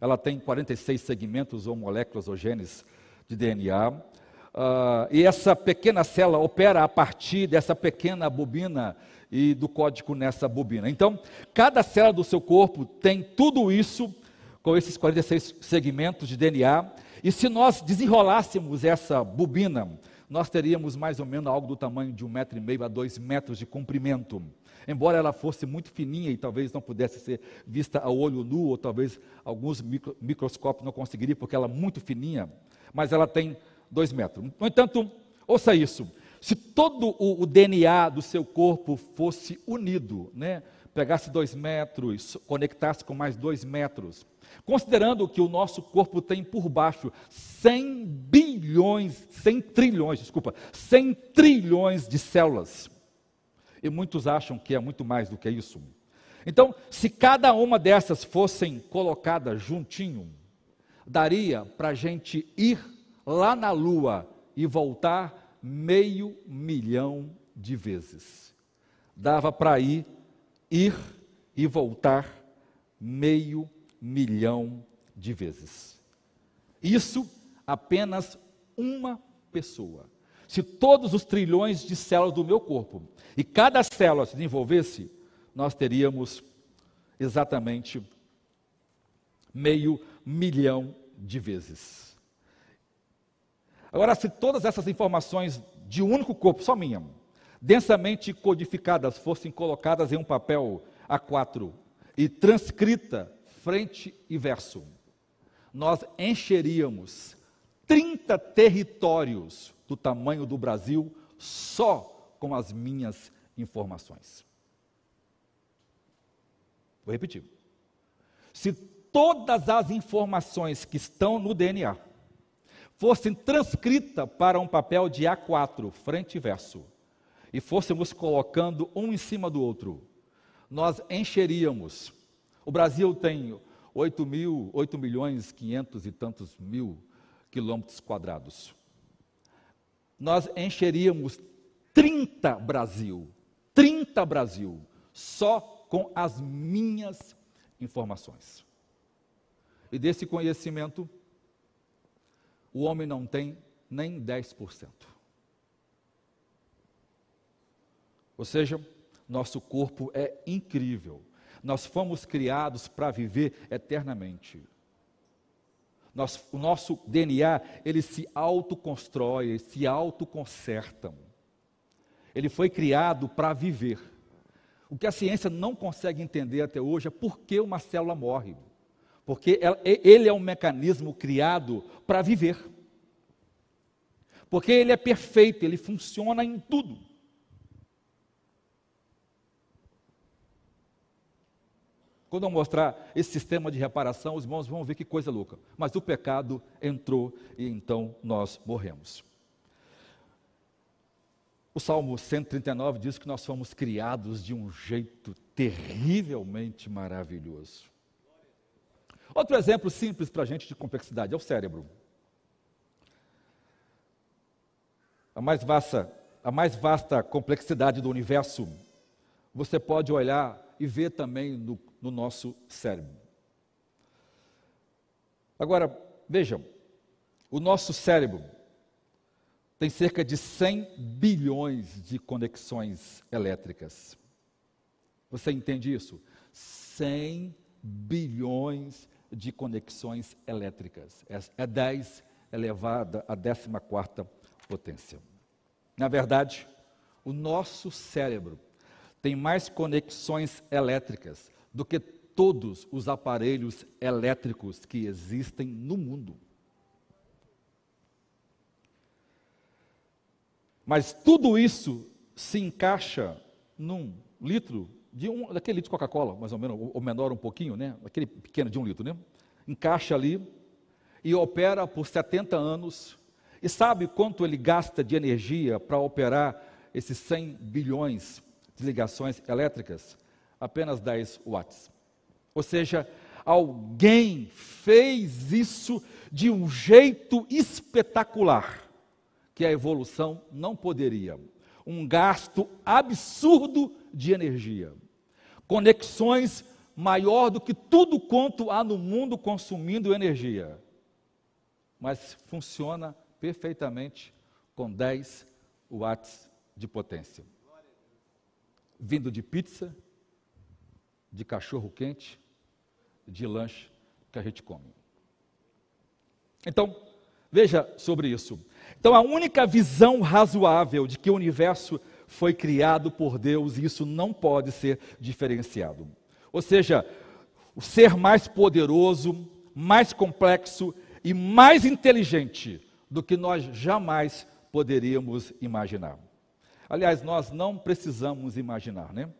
A: Ela tem 46 segmentos ou moléculas ou genes de DNA. Uh, e essa pequena célula opera a partir dessa pequena bobina e do código nessa bobina. Então, cada célula do seu corpo tem tudo isso, com esses 46 segmentos de DNA, e se nós desenrolássemos essa bobina, nós teríamos mais ou menos algo do tamanho de um metro e meio a dois metros de comprimento. Embora ela fosse muito fininha e talvez não pudesse ser vista a olho nu, ou talvez alguns micro, microscópios não conseguiriam, porque ela é muito fininha, mas ela tem dois metros. No entanto, ouça isso: se todo o, o DNA do seu corpo fosse unido, né? pegasse dois metros, conectasse com mais dois metros, considerando que o nosso corpo tem por baixo 100 bilhões, 100 trilhões, desculpa, 100 trilhões de células. E muitos acham que é muito mais do que isso. Então, se cada uma dessas fossem colocadas juntinho, daria para a gente ir lá na Lua e voltar meio milhão de vezes. Dava para ir, ir e voltar meio milhão de vezes. Isso apenas uma pessoa. Se todos os trilhões de células do meu corpo e cada célula se desenvolvesse, nós teríamos exatamente meio milhão de vezes. Agora, se todas essas informações de um único corpo, só minha, densamente codificadas, fossem colocadas em um papel A4 e transcrita frente e verso, nós encheríamos 30 territórios do tamanho do Brasil só com as minhas informações. Vou repetir. Se todas as informações que estão no DNA fossem transcritas para um papel de A4, frente e verso, e fôssemos colocando um em cima do outro, nós encheríamos. O Brasil tem 8, mil, 8 milhões 500 e tantos mil quilômetros quadrados. Nós encheríamos 30 Brasil, 30 Brasil, só com as minhas informações. E desse conhecimento, o homem não tem nem 10%. Ou seja, nosso corpo é incrível. Nós fomos criados para viver eternamente. Nós, o nosso DNA, ele se autoconstrói, se autoconserta. Ele foi criado para viver. O que a ciência não consegue entender até hoje é por que uma célula morre. Porque é, é, ele é um mecanismo criado para viver. Porque ele é perfeito, ele funciona em tudo. Quando eu mostrar esse sistema de reparação, os irmãos vão ver que coisa louca. Mas o pecado entrou e então nós morremos. O Salmo 139 diz que nós fomos criados de um jeito terrivelmente maravilhoso. Outro exemplo simples para a gente de complexidade é o cérebro. A mais vasta, a mais vasta complexidade do universo, você pode olhar e ver também no, no nosso cérebro. Agora, vejam, o nosso cérebro tem cerca de 100 bilhões de conexões elétricas. Você entende isso? 100 bilhões de conexões elétricas. É 10 é elevada à 14 potência. Na verdade, o nosso cérebro tem mais conexões elétricas do que todos os aparelhos elétricos que existem no mundo. Mas tudo isso se encaixa num litro de um, daquele litro de Coca-Cola, mais ou menos, ou menor um pouquinho, né? Aquele pequeno de um litro, né? Encaixa ali e opera por 70 anos. E sabe quanto ele gasta de energia para operar esses 100 bilhões de ligações elétricas? Apenas 10 watts. Ou seja, alguém fez isso de um jeito espetacular que a evolução não poderia. Um gasto absurdo de energia. Conexões maior do que tudo quanto há no mundo consumindo energia. Mas funciona perfeitamente com 10 watts de potência. Vindo de pizza, de cachorro quente, de lanche que a gente come. Então, veja sobre isso. Então, a única visão razoável de que o universo foi criado por Deus, e isso não pode ser diferenciado. Ou seja, o ser mais poderoso, mais complexo e mais inteligente do que nós jamais poderíamos imaginar. Aliás, nós não precisamos imaginar, né?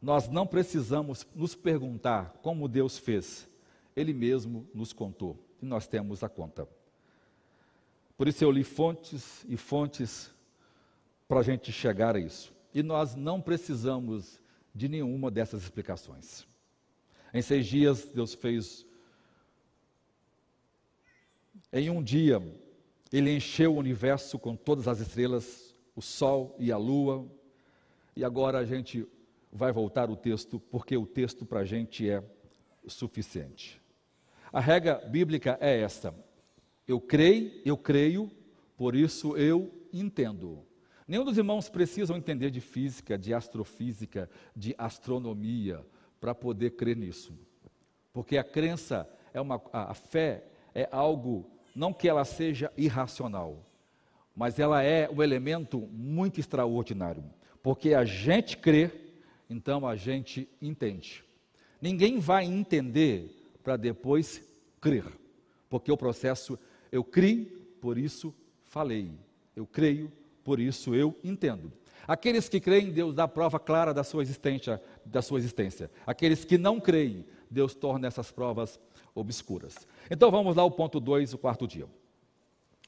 A: Nós não precisamos nos perguntar como Deus fez. Ele mesmo nos contou e nós temos a conta. Por isso eu li fontes e fontes para a gente chegar a isso. E nós não precisamos de nenhuma dessas explicações. Em seis dias, Deus fez. Em um dia, Ele encheu o universo com todas as estrelas, o Sol e a Lua. E agora a gente vai voltar o texto, porque o texto para a gente é suficiente. A regra bíblica é esta: eu creio, eu creio, por isso eu entendo. Nenhum dos irmãos precisam entender de física, de astrofísica, de astronomia para poder crer nisso. Porque a crença é uma a fé é algo não que ela seja irracional, mas ela é um elemento muito extraordinário, porque a gente crê, então a gente entende. Ninguém vai entender para depois crer, porque o processo eu criei, por isso falei. Eu creio, por isso eu entendo. Aqueles que creem, Deus dá prova clara da sua existência, da sua existência. Aqueles que não creem, Deus torna essas provas obscuras. Então vamos lá ao ponto 2, o quarto dia.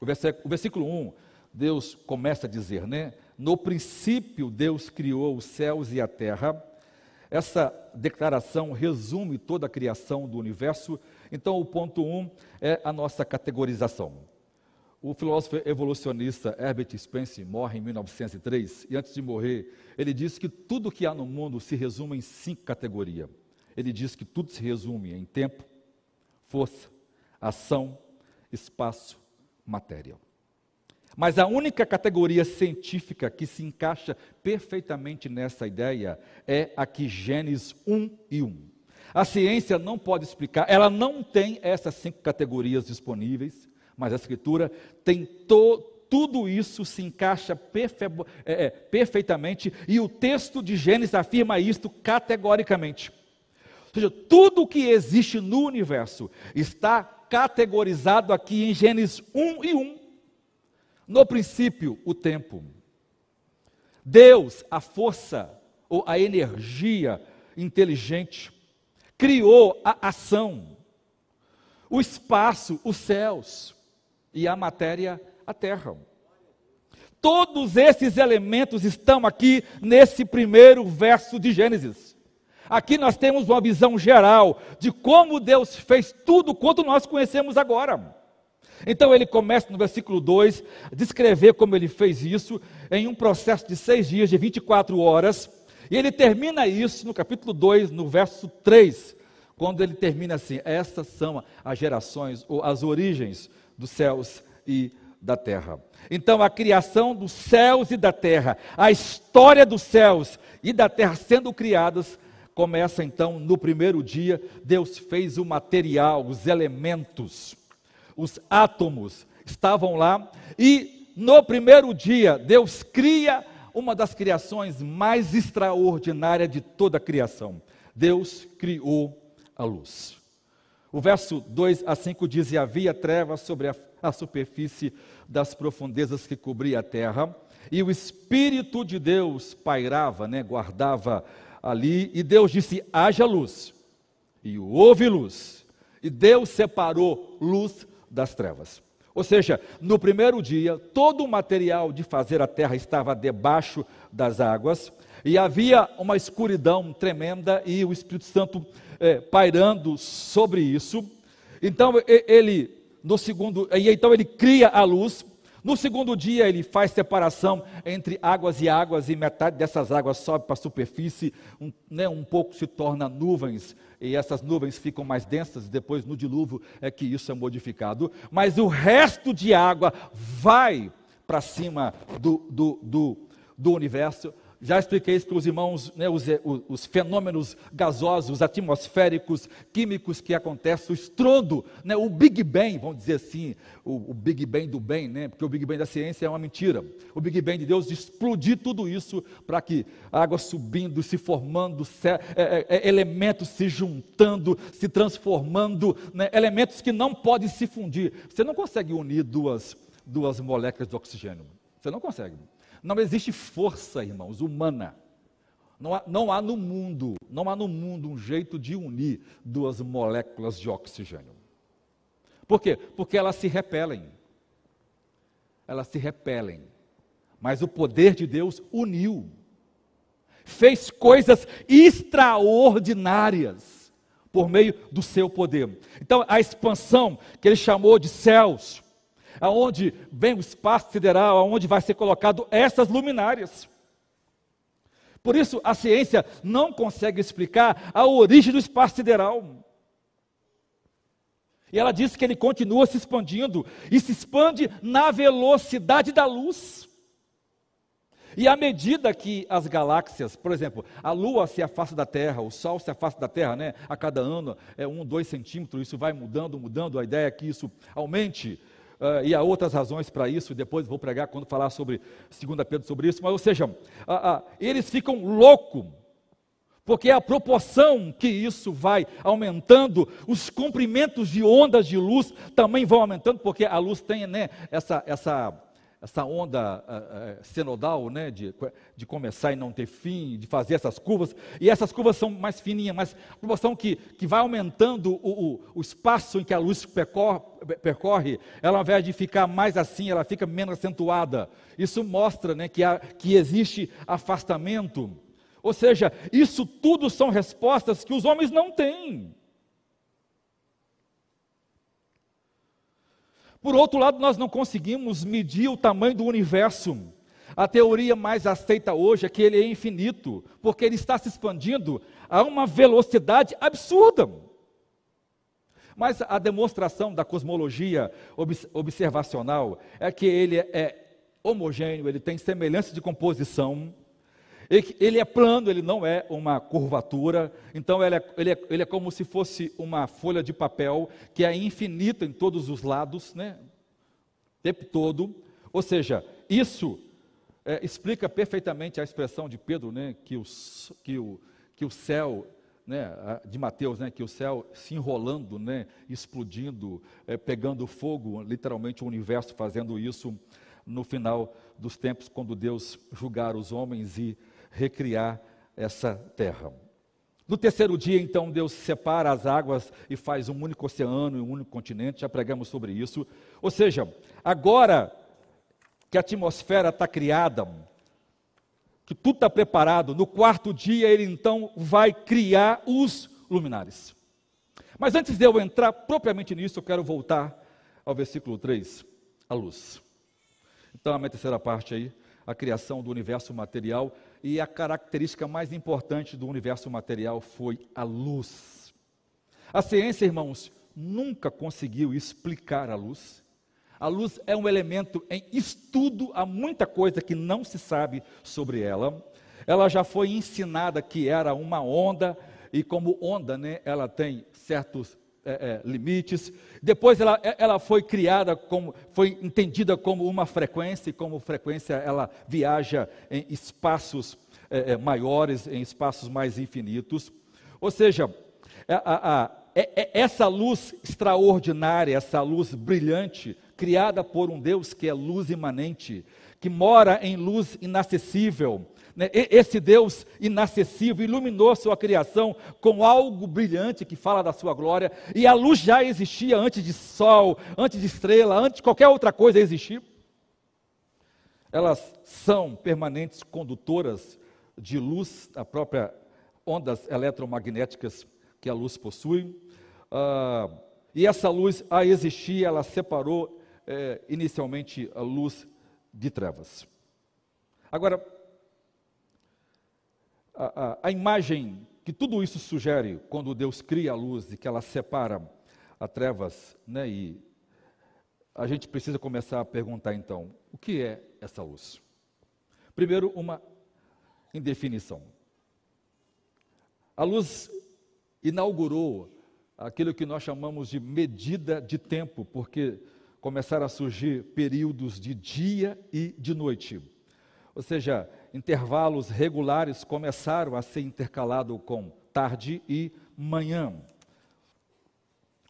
A: O versículo, o versículo 1, um, Deus começa a dizer, né? No princípio Deus criou os céus e a terra. Essa declaração resume toda a criação do universo então, o ponto 1 um é a nossa categorização. O filósofo evolucionista Herbert Spencer morre em 1903 e antes de morrer, ele disse que tudo que há no mundo se resume em cinco categorias. Ele diz que tudo se resume em tempo, força, ação, espaço, matéria. Mas a única categoria científica que se encaixa perfeitamente nessa ideia é a que Gênesis 1 e 1. A ciência não pode explicar, ela não tem essas cinco categorias disponíveis, mas a Escritura tem to, tudo isso se encaixa perfe, é, é, perfeitamente e o texto de Gênesis afirma isto categoricamente. Ou seja, tudo o que existe no universo está categorizado aqui em Gênesis 1 e 1. No princípio, o tempo. Deus, a força ou a energia inteligente criou a ação, o espaço, os céus e a matéria, a terra. Todos esses elementos estão aqui nesse primeiro verso de Gênesis. Aqui nós temos uma visão geral de como Deus fez tudo quanto nós conhecemos agora. Então ele começa no versículo 2 a descrever como ele fez isso em um processo de seis dias, de 24 horas, e ele termina isso no capítulo 2, no verso 3, quando ele termina assim: Essas são as gerações, ou as origens dos céus e da terra. Então, a criação dos céus e da terra, a história dos céus e da terra sendo criadas, começa então no primeiro dia. Deus fez o material, os elementos, os átomos estavam lá, e no primeiro dia, Deus cria uma das criações mais extraordinárias de toda a criação. Deus criou a luz. O verso 2 a 5 diz: E havia trevas sobre a, a superfície das profundezas que cobria a terra, e o Espírito de Deus pairava, né, guardava ali, e Deus disse: haja luz, e houve luz, e Deus separou luz das trevas. Ou seja, no primeiro dia, todo o material de fazer a terra estava debaixo das águas, e havia uma escuridão tremenda, e o Espírito Santo é, pairando sobre isso. Então ele, no segundo, e então ele cria a luz, no segundo dia, ele faz separação entre águas e águas, e metade dessas águas sobe para a superfície, um, né, um pouco se torna nuvens, e essas nuvens ficam mais densas, depois no dilúvio é que isso é modificado. Mas o resto de água vai para cima do, do, do, do universo, já expliquei isso para os irmãos, né, os, os, fenômenos gasosos, atmosféricos, químicos que acontecem, o estrondo, né, o Big Bang, vamos dizer assim, o, o, Big Bang do bem, né, porque o Big Bang da ciência é uma mentira. O Big Bang de Deus de explodir tudo isso para que água subindo, se formando, se, é, é, elementos se juntando, se transformando, né, elementos que não podem se fundir. Você não consegue unir duas, duas moléculas de oxigênio. Você não consegue. Não existe força, irmãos, humana. Não há, não há no mundo, não há no mundo um jeito de unir duas moléculas de oxigênio. Por quê? Porque elas se repelem. Elas se repelem. Mas o poder de Deus uniu. Fez coisas extraordinárias por meio do seu poder. Então, a expansão que ele chamou de céus, aonde vem o espaço sideral, aonde vai ser colocado essas luminárias. Por isso, a ciência não consegue explicar a origem do espaço sideral. E ela diz que ele continua se expandindo e se expande na velocidade da luz. E à medida que as galáxias, por exemplo, a Lua se afasta da Terra, o Sol se afasta da Terra, né? A cada ano é um, dois centímetros, isso vai mudando, mudando. A ideia é que isso aumente Uh, e há outras razões para isso, depois vou pregar quando falar sobre 2 Pedro sobre isso, mas ou seja, uh, uh, eles ficam loucos, porque a proporção que isso vai aumentando, os comprimentos de ondas de luz também vão aumentando, porque a luz tem né, essa, essa essa onda uh, uh, senodal, né, de, de começar e não ter fim, de fazer essas curvas, e essas curvas são mais fininhas, mas a proporção que, que vai aumentando o, o, o espaço em que a luz percorre, percorre, ela ao invés de ficar mais assim, ela fica menos acentuada. Isso mostra né, que, há, que existe afastamento. Ou seja, isso tudo são respostas que os homens não têm. Por outro lado, nós não conseguimos medir o tamanho do universo. A teoria mais aceita hoje é que ele é infinito, porque ele está se expandindo a uma velocidade absurda. Mas a demonstração da cosmologia observacional é que ele é homogêneo, ele tem semelhança de composição, ele é plano, ele não é uma curvatura, então ele é, ele, é, ele é, como se fosse uma folha de papel que é infinita em todos os lados, né? o tempo todo. Ou seja, isso é, explica perfeitamente a expressão de Pedro, né? que, o, que, o, que o céu, né? de Mateus, né? que o céu se enrolando, né? explodindo, é, pegando fogo, literalmente o universo fazendo isso no final dos tempos, quando Deus julgar os homens e recriar essa terra. No terceiro dia, então, Deus separa as águas e faz um único oceano e um único continente, já pregamos sobre isso. Ou seja, agora que a atmosfera está criada, que tudo está preparado, no quarto dia ele então vai criar os luminares. Mas antes de eu entrar propriamente nisso, eu quero voltar ao versículo 3, a luz. Então, a minha terceira parte aí, a criação do universo material, e a característica mais importante do universo material foi a luz. A ciência, irmãos, nunca conseguiu explicar a luz. A luz é um elemento em estudo, há muita coisa que não se sabe sobre ela. Ela já foi ensinada que era uma onda, e como onda, né, ela tem certos é, é, limites. Depois ela, é, ela foi criada como, foi entendida como uma frequência, e como frequência ela viaja em espaços é, é maiores, em espaços mais infinitos. Ou seja, a, a, a, é, essa luz extraordinária, essa luz brilhante, criada por um Deus que é luz imanente, que mora em luz inacessível, né? Esse Deus inacessível iluminou sua criação com algo brilhante que fala da sua glória, e a luz já existia antes de sol, antes de estrela, antes de qualquer outra coisa existir. Elas são permanentes condutoras de luz, a própria ondas eletromagnéticas que a luz possui. Ah, e essa luz, a existir, ela separou é, inicialmente a luz de trevas. Agora, a, a, imagem que tudo isso sugere quando Deus cria a luz e que ela separa as trevas, né, e a gente precisa começar a perguntar então, o que é essa luz? Primeiro, uma indefinição. A luz inaugurou aquilo que nós chamamos de medida de tempo, porque começaram a surgir períodos de dia e de noite. Ou seja, intervalos regulares começaram a ser intercalados com tarde e manhã.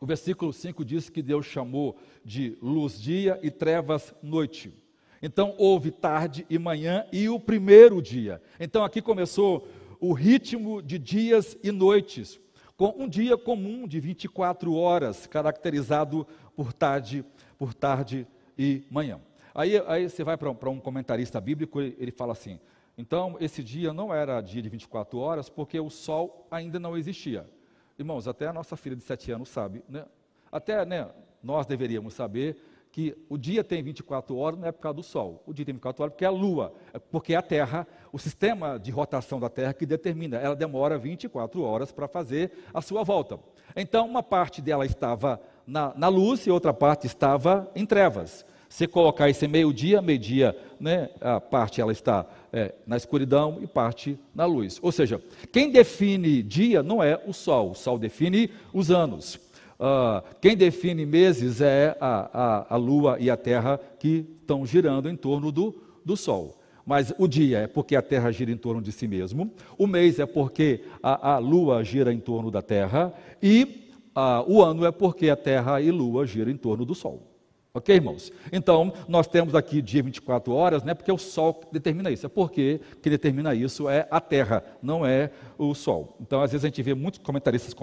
A: O versículo 5 diz que Deus chamou de luz dia e trevas noite. Então houve tarde e manhã e o primeiro dia. Então aqui começou o ritmo de dias e noites, com um dia comum de 24 horas, caracterizado por tarde, por tarde e manhã. Aí, aí você vai para um comentarista bíblico, ele fala assim: então, esse dia não era dia de 24 horas, porque o sol ainda não existia. Irmãos, até a nossa filha de 7 anos sabe, né? até né, nós deveríamos saber que o dia tem 24 horas não é por causa do sol, o dia tem 24 horas porque é a lua, é porque é a Terra, o sistema de rotação da Terra que determina, ela demora 24 horas para fazer a sua volta. Então, uma parte dela estava na, na luz e outra parte estava em trevas. Se colocar esse meio-dia, meio-dia, né, a parte ela está é, na escuridão e parte na luz. Ou seja, quem define dia não é o sol, o sol define os anos. Uh, quem define meses é a, a, a, lua e a terra que estão girando em torno do, do sol. Mas o dia é porque a terra gira em torno de si mesmo, o mês é porque a, a lua gira em torno da terra, e uh, o ano é porque a terra e lua giram em torno do sol. Ok, irmãos? Então, nós temos aqui dia 24 horas, né, porque o Sol determina isso. É porque que determina isso é a Terra, não é o Sol. Então, às vezes a gente vê muitos comentaristas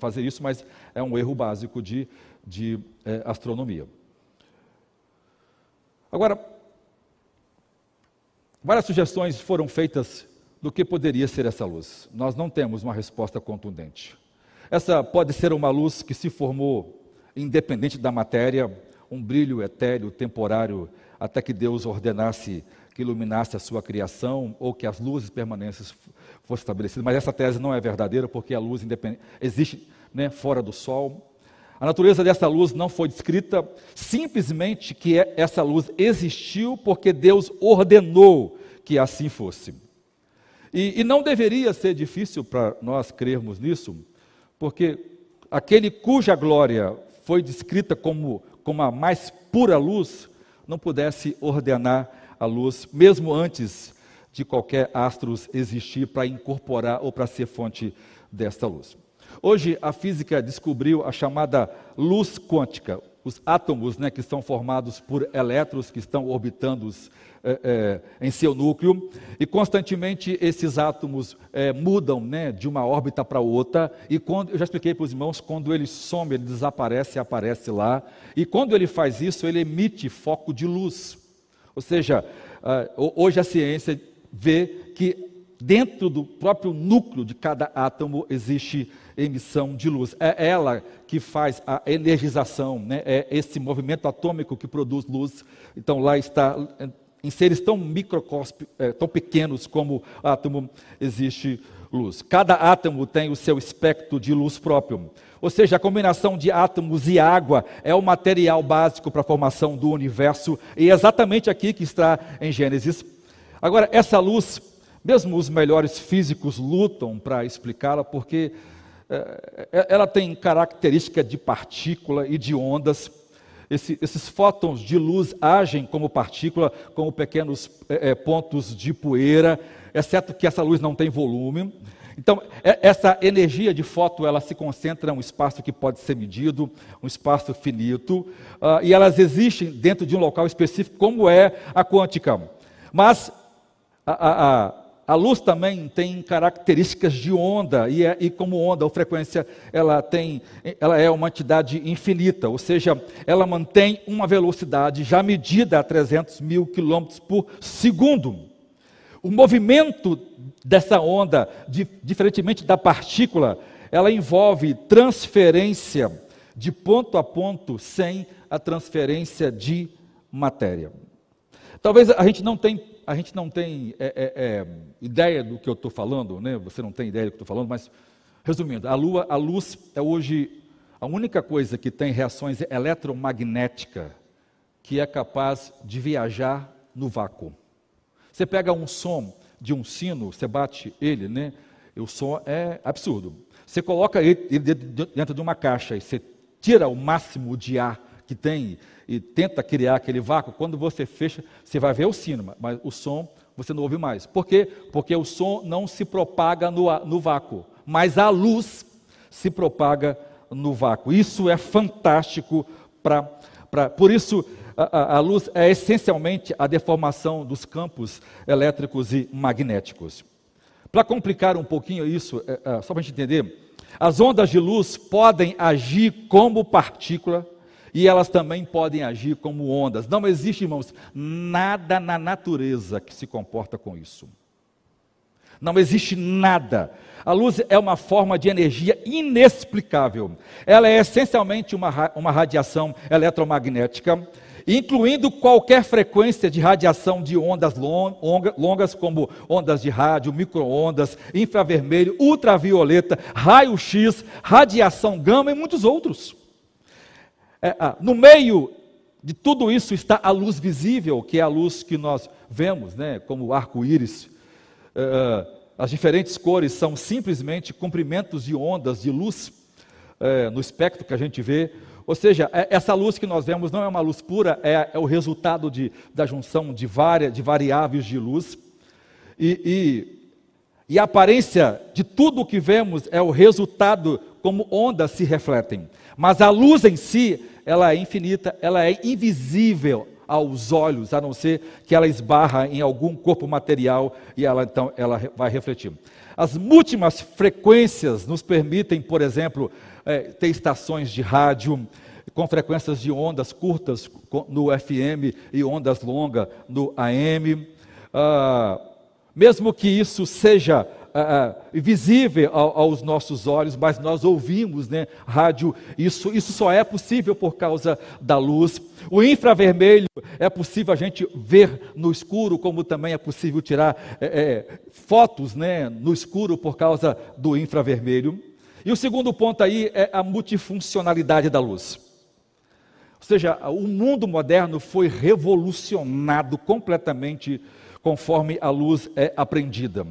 A: fazer isso, mas é um erro básico de, de é, astronomia. Agora, várias sugestões foram feitas do que poderia ser essa luz. Nós não temos uma resposta contundente. Essa pode ser uma luz que se formou independente da matéria, um brilho etéreo, temporário, até que Deus ordenasse que iluminasse a sua criação ou que as luzes permanentes fossem estabelecidas. Mas essa tese não é verdadeira porque a luz existe né, fora do Sol. A natureza dessa luz não foi descrita, simplesmente que é, essa luz existiu porque Deus ordenou que assim fosse. E, e não deveria ser difícil para nós crermos nisso, porque aquele cuja glória foi descrita como como a mais pura luz, não pudesse ordenar a luz, mesmo antes de qualquer astro existir para incorporar ou para ser fonte desta luz. Hoje a física descobriu a chamada luz quântica. os átomos, né, que são formados por elétrons que estão orbitando é, é, em seu núcleo, e constantemente esses átomos é, mudam né, de uma órbita para outra, e quando, eu já expliquei para os irmãos, quando ele some, ele desaparece e aparece lá, e quando ele faz isso, ele emite foco de luz. Ou seja, hoje a ciência vê que dentro do próprio núcleo de cada átomo existe emissão de luz. É ela que faz a energização, né? é esse movimento atômico que produz luz. Então lá está, em seres tão microcósmicos, é, tão pequenos como átomo, existe luz. Cada átomo tem o seu espectro de luz próprio. Ou seja, a combinação de átomos e água é o material básico para a formação do universo, e é exatamente aqui que está em Gênesis. Agora, essa luz, mesmo os melhores físicos lutam para explicá-la, porque é, ela tem característica de partícula e de ondas. Esse, esses fótons de luz agem como partícula, como pequenos é, pontos de poeira, exceto que essa luz não tem volume. Então, é, essa energia de fóton, ela se concentra em um espaço que pode ser medido, um espaço finito, uh, e elas existem dentro de um local específico, como é a quântica. Mas a, a, a luz também tem características de onda, e, é, e, como onda ou frequência, ela, tem, ela é uma entidade infinita, ou seja, ela mantém uma velocidade já medida a 300 mil quilômetros por segundo. O movimento dessa onda, diferentemente da partícula, ela envolve transferência de ponto a ponto sem a transferência de matéria. Talvez a gente não tenha a gente não tem é, é, é, ideia do que eu estou falando, né? Você não tem ideia do que eu estou falando, mas resumindo, a lua, a luz é hoje a única coisa que tem reações eletromagnéticas que é capaz de viajar no vácuo. Você pega um som de um sino, você bate ele, né? O som é absurdo. Você coloca ele dentro de uma caixa e você tira o máximo de ar que tem e tenta criar aquele vácuo, quando você fecha, você vai ver o sino, mas o som você não ouve mais. Por quê? Porque o som não se propaga no, no vácuo, mas a luz se propaga no vácuo. Isso é fantástico para. Por isso, a, a, luz é essencialmente a deformação dos campos elétricos e magnéticos. Para complicar um pouquinho isso, é, é, só para a gente entender, as ondas de luz podem agir como partícula e elas também podem agir como ondas. Não existe, irmãos, nada na natureza que se comporta com isso. Não existe nada. A luz é uma forma de energia inexplicável. Ela é essencialmente uma, uma radiação eletromagnética, incluindo qualquer frequência de radiação de ondas longas, como ondas de rádio, microondas, infravermelho, ultravioleta, raio-x, radiação gama e muitos outros. É, ah, no meio de tudo isso está a luz visível, que é a luz que nós vemos, né, como arco-íris. É, é, as diferentes cores são simplesmente comprimentos de ondas de luz é, no espectro que a gente vê. Ou seja, é, essa luz que nós vemos não é uma luz pura, é, é o resultado de, da junção de, várias, de variáveis de luz. E, e, e a aparência de tudo o que vemos é o resultado como ondas se refletem. Mas a luz em si, ela é infinita, ela é invisível aos olhos, a não ser que ela esbarra em algum corpo material e ela então ela vai refletir. As múltiplas frequências nos permitem, por exemplo, é, ter estações de rádio com frequências de ondas curtas no FM e ondas longas no AM. Ah, mesmo que isso seja ah, ah, visível aos nossos olhos, mas nós ouvimos né, rádio. Isso, isso só é possível por causa da luz. O infravermelho é possível a gente ver no escuro, como também é possível tirar é, é, fotos né, no escuro por causa do infravermelho. E o segundo ponto aí é a multifuncionalidade da luz. Ou seja, o mundo moderno foi revolucionado completamente conforme a luz é aprendida.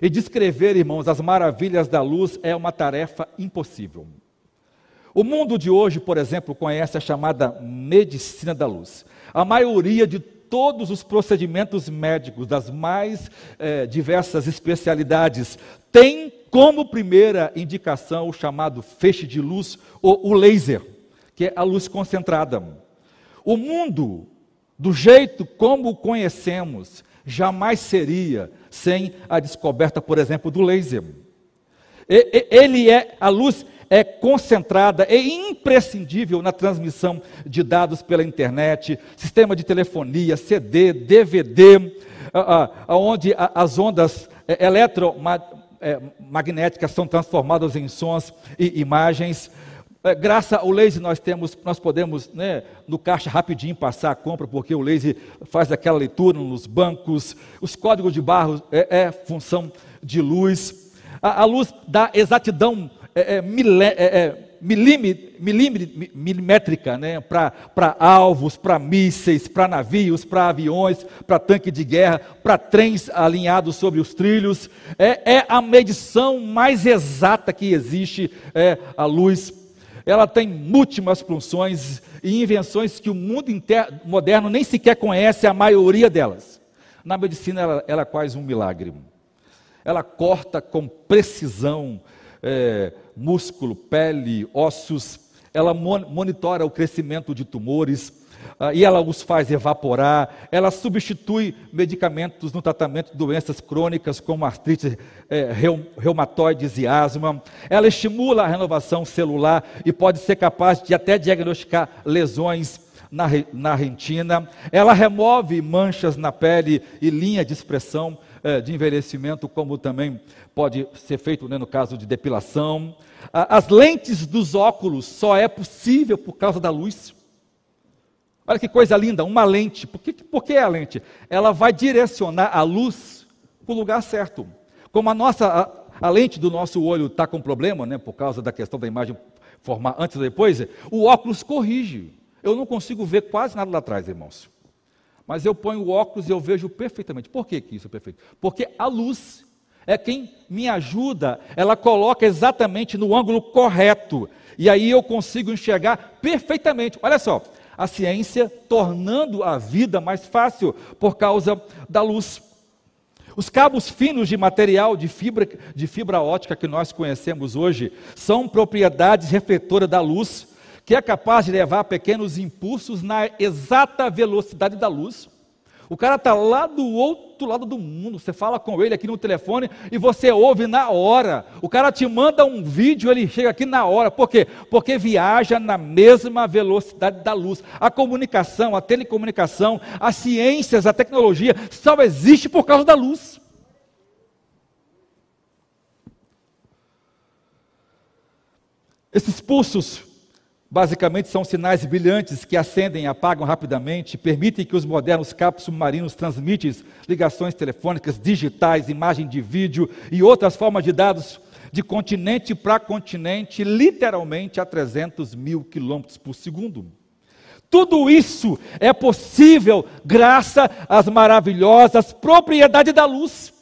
A: E descrever, irmãos, as maravilhas da luz é uma tarefa impossível. O mundo de hoje, por exemplo, conhece a chamada medicina da luz. A maioria de todos os procedimentos médicos das mais eh, diversas especialidades tem como primeira indicação o chamado feixe de luz ou o laser, que é a luz concentrada. O mundo, do jeito como o conhecemos, jamais seria sem a descoberta, por exemplo, do laser. Ele é a luz é concentrada, é imprescindível na transmissão de dados pela internet, sistema de telefonia, CD, DVD, onde as ondas é, eletromagnéticas são transformadas em sons e imagens. É, graças ao laser nós temos, nós podemos, né, no caixa rapidinho passar a compra, porque o laser faz aquela leitura nos bancos. Os códigos de barro é, é função de luz. A, a, luz dá exatidão é, é, milé, é, milimétrica né, para alvos, para mísseis, para navios, para aviões, para tanque de guerra, para trens alinhados sobre os trilhos. É, a medição mais exata que existe, a luz ela tem múltiplas funções e invenções que o mundo moderno nem sequer conhece a maioria delas. Na medicina, ela, ela é quase um milagre. Ela corta com precisão é, músculo, pele, ossos. Ela monitora o crescimento de tumores, e ela os faz evaporar, ela substitui medicamentos no tratamento de doenças crônicas como artrite é, reumatoides e asma, ela estimula a renovação celular e pode ser capaz de até diagnosticar lesões na, na retina, ela remove manchas na pele e linha de expressão é, de envelhecimento, como também pode ser feito né, no caso de depilação. As lentes dos óculos só é possível por causa da luz. Olha que coisa linda, uma lente. Por que, por que a lente? Ela vai direcionar a luz para o lugar certo. Como a nossa a, a lente do nosso olho está com problema, né, por causa da questão da imagem formar antes ou depois, o óculos corrige. Eu não consigo ver quase nada lá atrás, irmãos. Mas eu ponho o óculos e eu vejo perfeitamente. Por que, que isso é perfeito? Porque a luz é quem me ajuda, ela coloca exatamente no ângulo correto. E aí eu consigo enxergar perfeitamente. Olha só, a ciência, tornando a vida mais fácil por causa da luz. Os cabos finos de material de fibra, de fibra ótica que nós conhecemos hoje são propriedades refletoras da luz, que é capaz de levar pequenos impulsos na exata velocidade da luz. O cara está lá do outro lado do mundo. Você fala com ele aqui no telefone e você ouve na hora. O cara te manda um vídeo, ele chega aqui na hora. Por quê? Porque viaja na mesma velocidade da luz. A comunicação, a telecomunicação, as ciências, a tecnologia só existe por causa da luz. Esses pulsos Basicamente, são sinais brilhantes que acendem e apagam rapidamente, permitem que os modernos cabos submarinos transmitem ligações telefônicas, digitais, imagem de vídeo e outras formas de dados de continente para continente, literalmente a 300 mil quilômetros por segundo. Tudo isso é possível graças às maravilhosas propriedades da luz,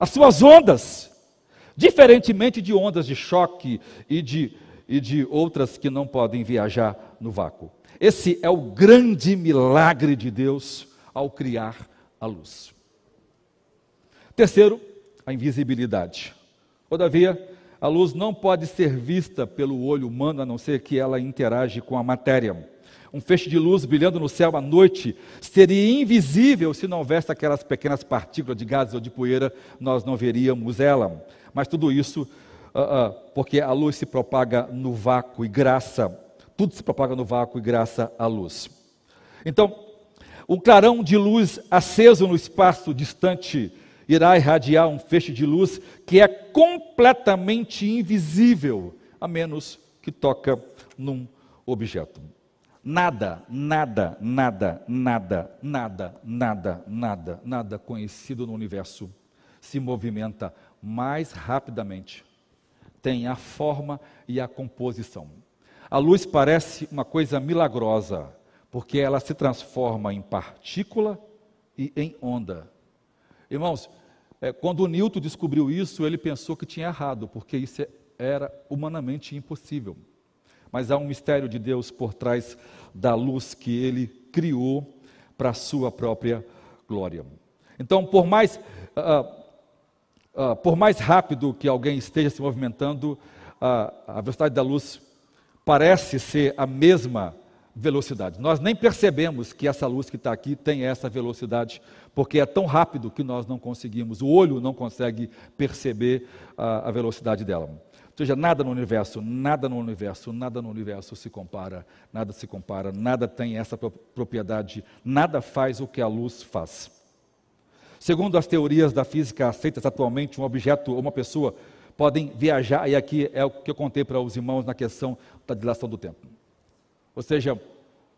A: as suas ondas, diferentemente de ondas de choque e de e de outras que não podem viajar no vácuo. Esse é o grande milagre de Deus ao criar a luz. Terceiro, a invisibilidade. Todavia, a luz não pode ser vista pelo olho humano a não ser que ela interage com a matéria. Um feixe de luz brilhando no céu à noite seria invisível se não houvesse aquelas pequenas partículas de gases ou de poeira, nós não veríamos ela. Mas tudo isso uh, uh, porque a luz se propaga no vácuo e graça, tudo se propaga no vácuo e graça à luz. Então, um clarão de luz aceso no espaço distante irá irradiar um feixe de luz que é completamente invisível, a menos que toca num objeto. Nada, nada, nada, nada, nada, nada, nada, nada conhecido no universo se movimenta mais rapidamente tem a forma e a composição. A luz parece uma coisa milagrosa, porque ela se transforma em partícula e em onda. Irmãos, é, quando Newton descobriu isso, ele pensou que tinha errado, porque isso era humanamente impossível. Mas há um mistério de Deus por trás da luz que ele criou para a sua própria glória. Então, por mais uh, uh, por mais rápido que alguém esteja se movimentando, a velocidade da luz parece ser a mesma velocidade. Nós nem percebemos que essa luz que está aqui tem essa velocidade, porque é tão rápido que nós não conseguimos, o olho não consegue perceber a velocidade dela. Ou seja, nada no universo, nada no universo, nada no universo se compara, nada se compara, nada tem essa propriedade, nada faz o que a luz faz. Segundo as teorias da física aceitas atualmente, um objeto ou uma pessoa podem viajar, e aqui é o que eu contei para os irmãos na questão da dilação do tempo. Ou seja,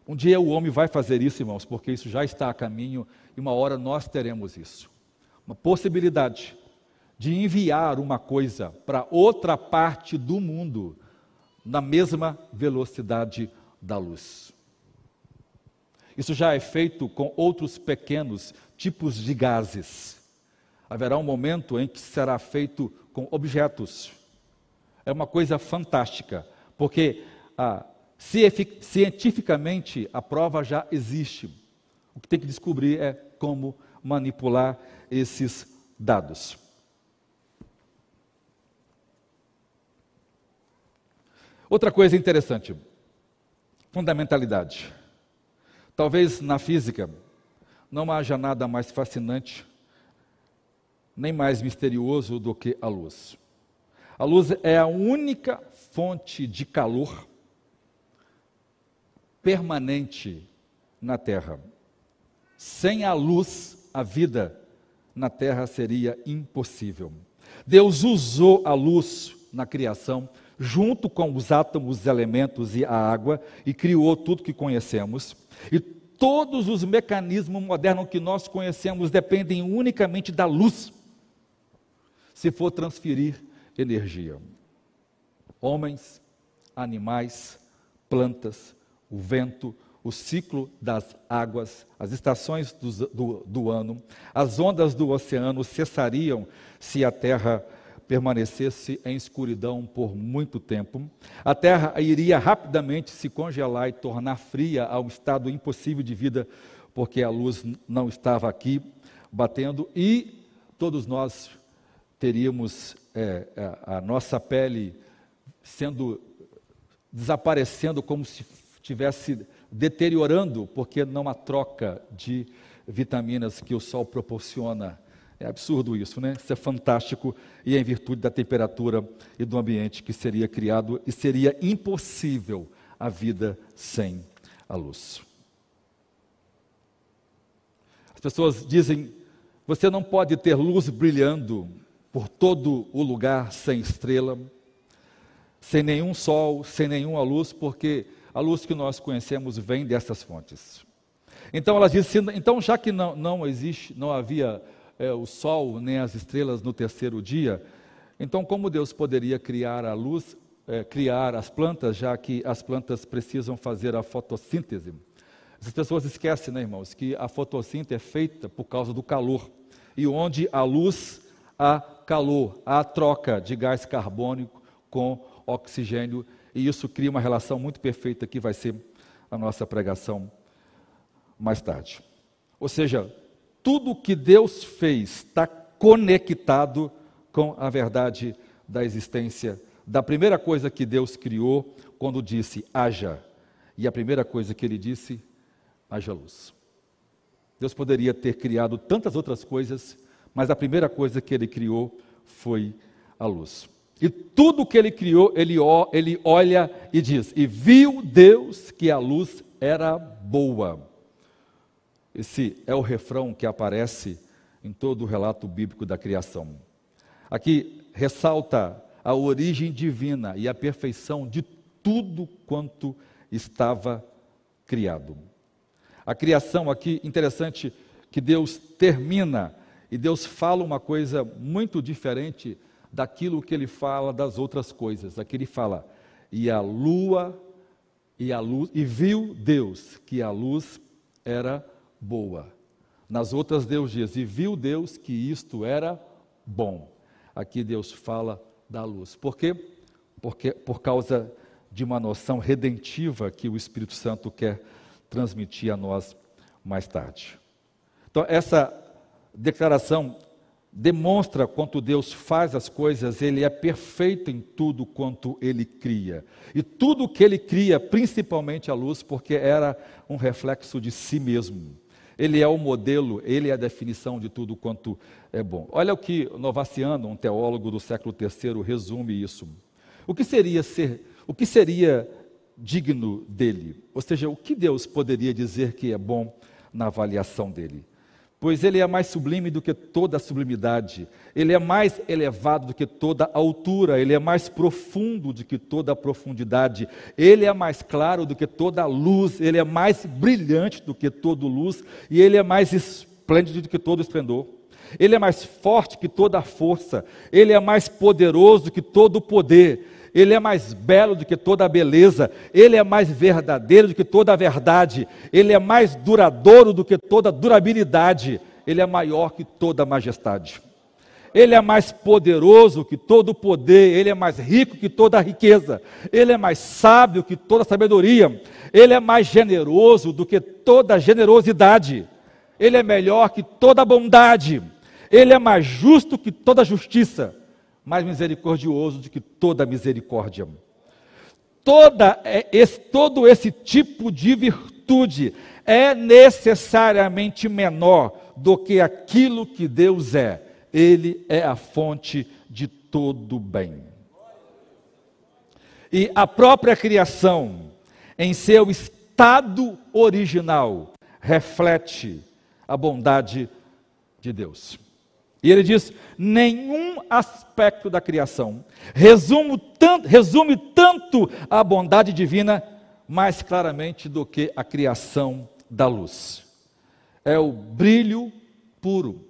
A: um dia o homem vai fazer isso, irmãos, porque isso já está a caminho e uma hora nós teremos isso. Uma possibilidade de enviar uma coisa para outra parte do mundo na mesma velocidade da luz. Isso já é feito com outros pequenos tipos de gases. Haverá um momento em que será feito com objetos. É uma coisa fantástica, porque ah, cientificamente a prova já existe. O que tem que descobrir é como manipular esses dados. Outra coisa interessante, fundamentalidade. Talvez na física não haja nada mais fascinante, nem mais misterioso do que a luz. A luz é a única fonte de calor permanente na terra. Sem a luz, a vida na terra seria impossível. Deus usou a luz na criação, junto com os átomos, os elementos e a água, e criou tudo que conhecemos. E todos os mecanismos modernos que nós conhecemos dependem unicamente da luz, se for transferir energia. Homens, animais, plantas, o vento, o ciclo das águas, as estações do, do, do, ano, as ondas do oceano cessariam se a terra permanecesse em escuridão por muito tempo. A terra iria rapidamente se congelar e tornar fria a um estado impossível de vida, porque a luz não estava aqui batendo e todos nós teríamos é, é a nossa pele sendo desaparecendo como se estivesse deteriorando, porque não há troca de vitaminas que o sol proporciona. É absurdo isso, né? Isso é fantástico e é em virtude da temperatura e do ambiente que seria criado e seria impossível a vida sem a luz. As pessoas dizem: você não pode ter luz brilhando por todo o lugar sem estrela, sem nenhum sol, sem nenhuma luz, porque a luz que nós conhecemos vem dessas fontes. Então ela diz: então já que não, não existe, não havia é, o sol nem as estrelas no terceiro dia, então como Deus poderia criar a luz, é, criar as plantas, já que as plantas precisam fazer a fotossíntese? As pessoas esquecem, né, irmãos, que a fotossíntese é feita por causa do calor. E onde há luz, há calor, há troca de gás carbônico com oxigênio e isso cria uma relação muito perfeita que vai ser a nossa pregação mais tarde. Ou seja, tudo que Deus fez está conectado com a verdade da existência, da primeira coisa que Deus criou quando disse haja. E a primeira coisa que ele disse, haja luz. Deus poderia ter criado tantas outras coisas, mas a primeira coisa que ele criou foi a luz. E tudo que ele criou, ele, ele olha e diz: E viu Deus que a luz era boa. Esse é o refrão que aparece em todo o relato bíblico da criação. Aqui ressalta a origem divina e a perfeição de tudo quanto estava criado. A criação aqui, interessante que Deus termina e Deus fala uma coisa muito diferente daquilo que ele fala das outras coisas. Aqui ele fala: "E a lua e a luz e viu Deus que a luz era boa". Nas outras Deus diz: "E viu Deus que isto era bom". Aqui Deus fala da luz. Por quê? Porque por causa de uma noção redentiva que o Espírito Santo quer transmitir a nós mais tarde. Então, essa declaração demonstra quanto Deus faz as coisas, ele é perfeito em tudo quanto ele cria. E tudo que ele cria, principalmente a luz, porque era um reflexo de si mesmo. Ele é o modelo, ele é a definição de tudo quanto é bom. Olha o que Novaciano, um teólogo do século III, resume isso. O que seria ser, o que seria digno dele? Ou seja, o que Deus poderia dizer que é bom na avaliação dele? Pois ele é mais sublime do que toda a sublimidade, ele é mais elevado do que toda a altura, ele é mais profundo do que toda a profundidade, ele é mais claro do que toda a luz, ele é mais brilhante do que toda luz, e ele é mais esplêndido do que todo esplendor. Ele é mais forte que toda a força, ele é mais poderoso que todo o poder, ele é mais belo do que toda a beleza, ele é mais verdadeiro do que toda a verdade, ele é mais duradouro do que toda a durabilidade, ele é maior que toda a majestade. Ele é mais poderoso que todo o poder, ele é mais rico que toda a riqueza, ele é mais sábio que toda a sabedoria, ele é mais generoso do que toda a generosidade, ele é melhor que toda a bondade, ele é mais justo que toda a justiça mais misericordioso do que toda misericórdia. Toda é, esse, todo esse tipo de virtude é necessariamente menor do que aquilo que Deus é. Ele é a fonte de todo bem. E a própria criação, em seu estado original, reflete a bondade de Deus. E ele diz: nenhum aspecto da criação resume tanto, resume tanto a bondade divina mais claramente do que a criação da luz. É o brilho puro,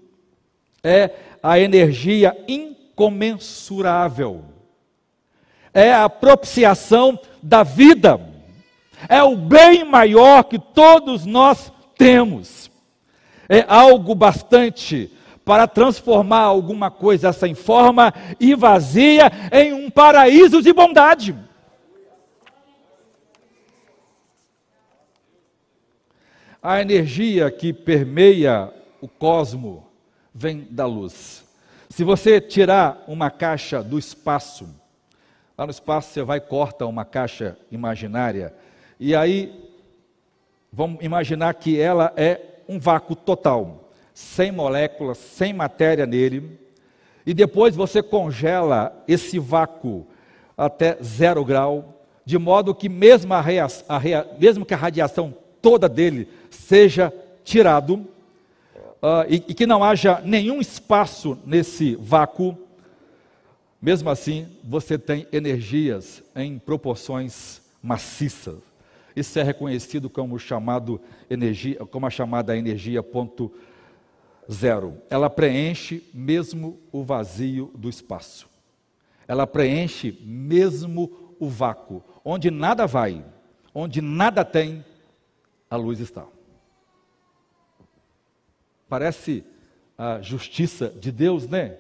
A: é a energia incomensurável, é a propiciação da vida, é o bem maior que todos nós temos, é algo bastante para transformar alguma coisa sem forma e vazia em um paraíso de bondade. A energia que permeia o cosmo vem da luz. Se você tirar uma caixa do espaço, lá no espaço você vai corta uma caixa imaginária, e aí vamos imaginar que ela é um vácuo total sem moléculas, sem matéria nele, e depois você congela esse vácuo até zero grau, de modo que mesmo, a rea, a rea, mesmo que a radiação toda dele seja tirado, uh, e, e que não haja nenhum espaço nesse vácuo, mesmo assim você tem energias em proporções maciças. Isso é reconhecido como chamado energia, como a chamada energia ponto zero. Ela preenche mesmo o vazio do espaço. Ela preenche mesmo o vácuo. Onde nada vai, onde nada tem, a luz está. Parece a justiça de Deus, né?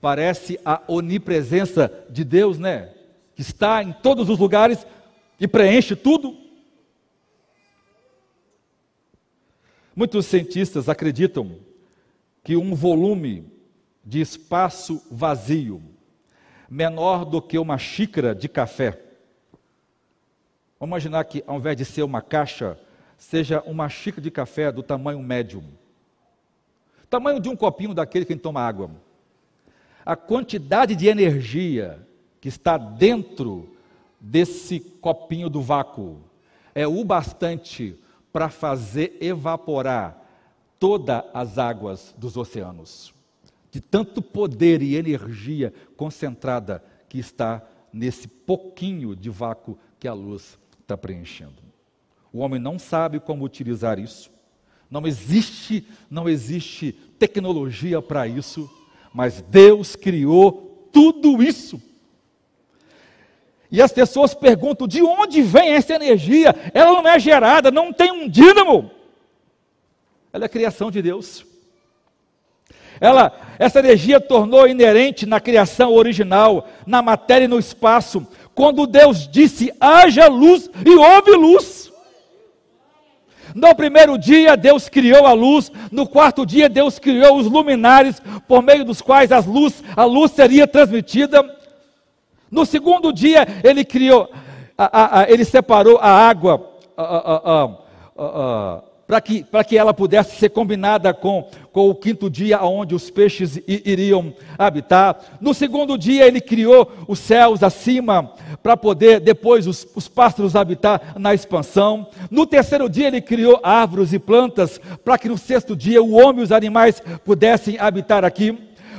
A: Parece a onipresença de Deus, né? Que está em todos os lugares e preenche tudo. Muitos cientistas acreditam que um volume de espaço vazio, menor do que uma xícara de café, vamos imaginar que ao invés de ser uma caixa, seja uma xícara de café do tamanho médio, tamanho de um copinho daquele que toma água. A quantidade de energia que está dentro desse copinho do vácuo é o bastante para fazer evaporar todas as águas dos oceanos, de tanto poder e energia concentrada que está nesse pouquinho de vácuo que a luz está preenchendo. O homem não sabe como utilizar isso. Não existe, não existe tecnologia para isso, mas Deus criou tudo isso. E as pessoas perguntam: de onde vem essa energia? Ela não é gerada, não tem um dínamo. Ela é criação de Deus. Ela, essa energia tornou inerente na criação original, na matéria e no espaço, quando Deus disse: haja luz e houve luz. No primeiro dia, Deus criou a luz. No quarto dia, Deus criou os luminares, por meio dos quais as luz, a luz seria transmitida. No segundo dia, Ele criou, a, a, a, Ele separou a água para que, que ela pudesse ser combinada com, com o quinto dia, onde os peixes iriam habitar. No segundo dia, ele criou os céus acima, para poder depois os, os pássaros habitar na expansão. No terceiro dia, ele criou árvores e plantas, para que no sexto dia o homem e os animais pudessem habitar aqui.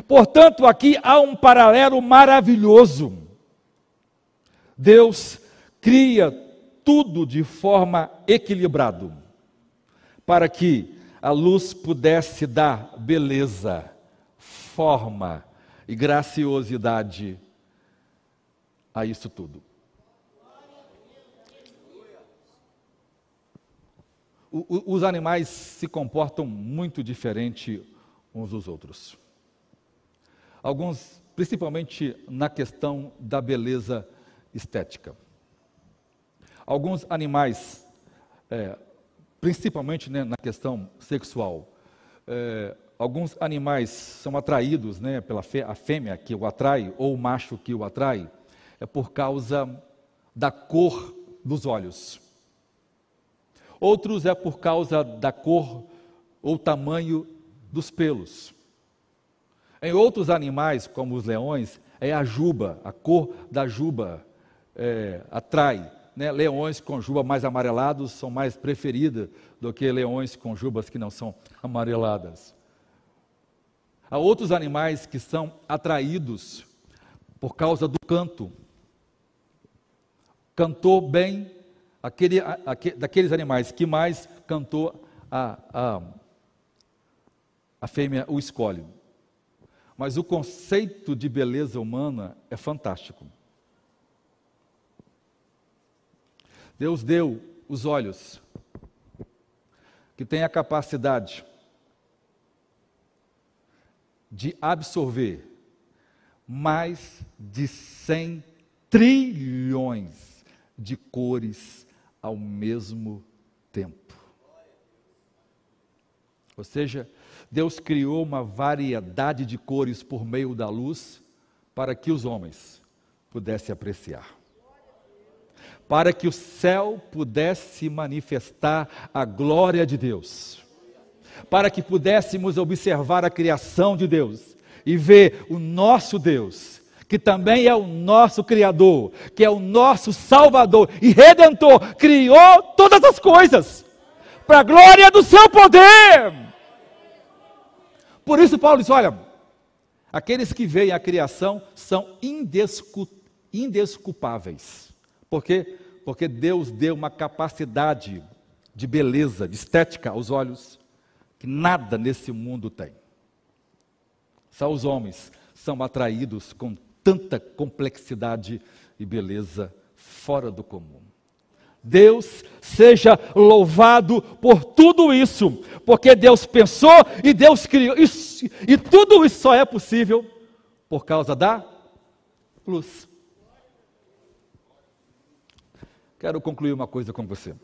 A: Portanto, aqui há um paralelo maravilhoso. Deus cria tudo de forma equilibrada para que a luz pudesse dar beleza, forma e graciosidade a isso tudo. Os animais se comportam muito diferente uns dos outros. Alguns, principalmente na questão da beleza estética. Alguns animais é, principalmente né, na questão sexual. É, alguns animais são atraídos né, pela fê a fêmea que o atrai, ou o macho que o atrai, é por causa da cor dos olhos. Outros é por causa da cor ou tamanho dos pelos. Em outros animais, como os leões, é a juba, a cor da juba é, atrai né, leões com juba mais amarelados são mais preferidas do que leões com jubas que não são amareladas. Há outros animais que são atraídos por causa do canto. Cantou bem aquele, aquele, daqueles animais que mais cantou a, a, a fêmea o escolhe. Mas o conceito de beleza humana é fantástico. Deus deu os olhos, que tem a capacidade de absorver mais de 100 trilhões de cores ao mesmo tempo. Ou seja, Deus criou uma variedade de cores por meio da luz para que os homens pudessem apreciar para que o céu pudesse manifestar a glória de Deus, para que pudéssemos observar a criação de Deus e ver o nosso Deus, que também é o nosso Criador, que é o nosso Salvador e Redentor, criou todas as coisas para a glória do seu poder. Por isso, Paulo diz: olha, aqueles que veem a criação são indesculpáveis. Por quê? Porque Deus deu uma capacidade de beleza, de estética aos olhos, que nada nesse mundo tem. Só os homens são atraídos com tanta complexidade e beleza fora do comum. Deus seja louvado por tudo isso, porque Deus pensou e Deus criou, isso, e tudo isso só é possível por causa da luz. Quero concluir uma coisa com você.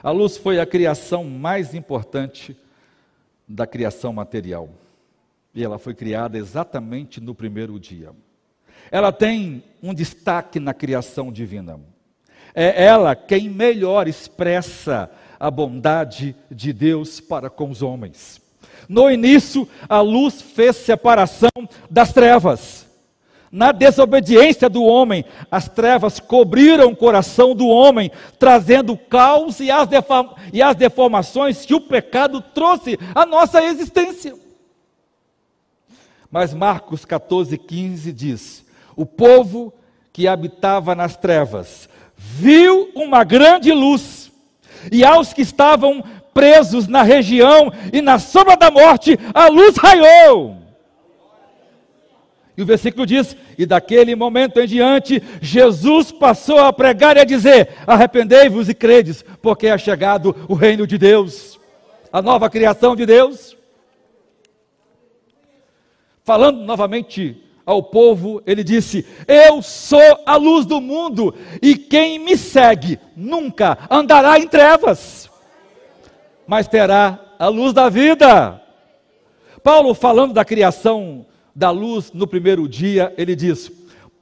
A: A luz foi a criação mais importante da criação material. E ela foi criada exatamente no primeiro dia. Ela tem um destaque na criação divina. É ela quem melhor expressa a bondade de Deus para com os homens. No início, a luz fez separação das trevas. Na desobediência do homem, as trevas cobriram o coração do homem, trazendo o caos e as, e as deformações que o pecado trouxe à nossa existência. Mas Marcos 14, 15 diz: O povo que habitava nas trevas viu uma grande luz, e aos que estavam presos na região e na sombra da morte, a luz raiou. E o versículo diz: E daquele momento em diante, Jesus passou a pregar e a dizer: Arrependei-vos e credes, porque é chegado o reino de Deus, a nova criação de Deus. Falando novamente ao povo, ele disse: Eu sou a luz do mundo, e quem me segue nunca andará em trevas. mas terá a luz da vida. Paulo, falando da criação da luz no primeiro dia, ele diz: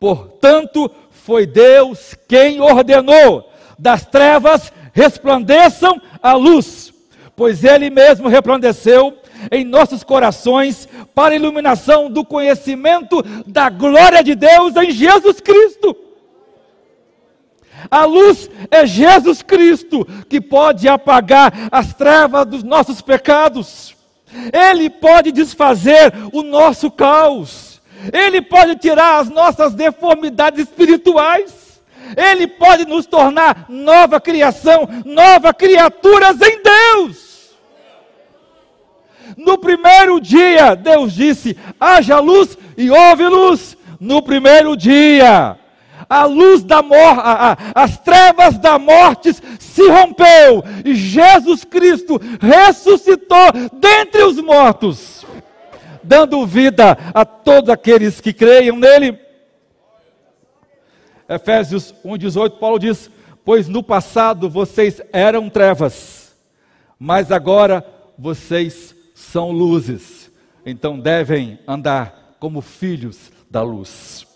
A: Portanto, foi Deus quem ordenou das trevas resplandeçam a luz, pois Ele mesmo resplandeceu em nossos corações para a iluminação do conhecimento da glória de Deus em Jesus Cristo. A luz é Jesus Cristo que pode apagar as trevas dos nossos pecados. Ele pode desfazer o nosso caos. Ele pode tirar as nossas deformidades espirituais. Ele pode nos tornar nova criação, nova criaturas em Deus. No primeiro dia, Deus disse: haja luz e houve luz. No primeiro dia, a luz da morte, as trevas da morte se rompeu e Jesus Cristo ressuscitou dentre os mortos, dando vida a todos aqueles que creiam nele. Efésios 1,18, Paulo diz: Pois no passado vocês eram trevas, mas agora vocês são luzes, então devem andar como filhos da luz.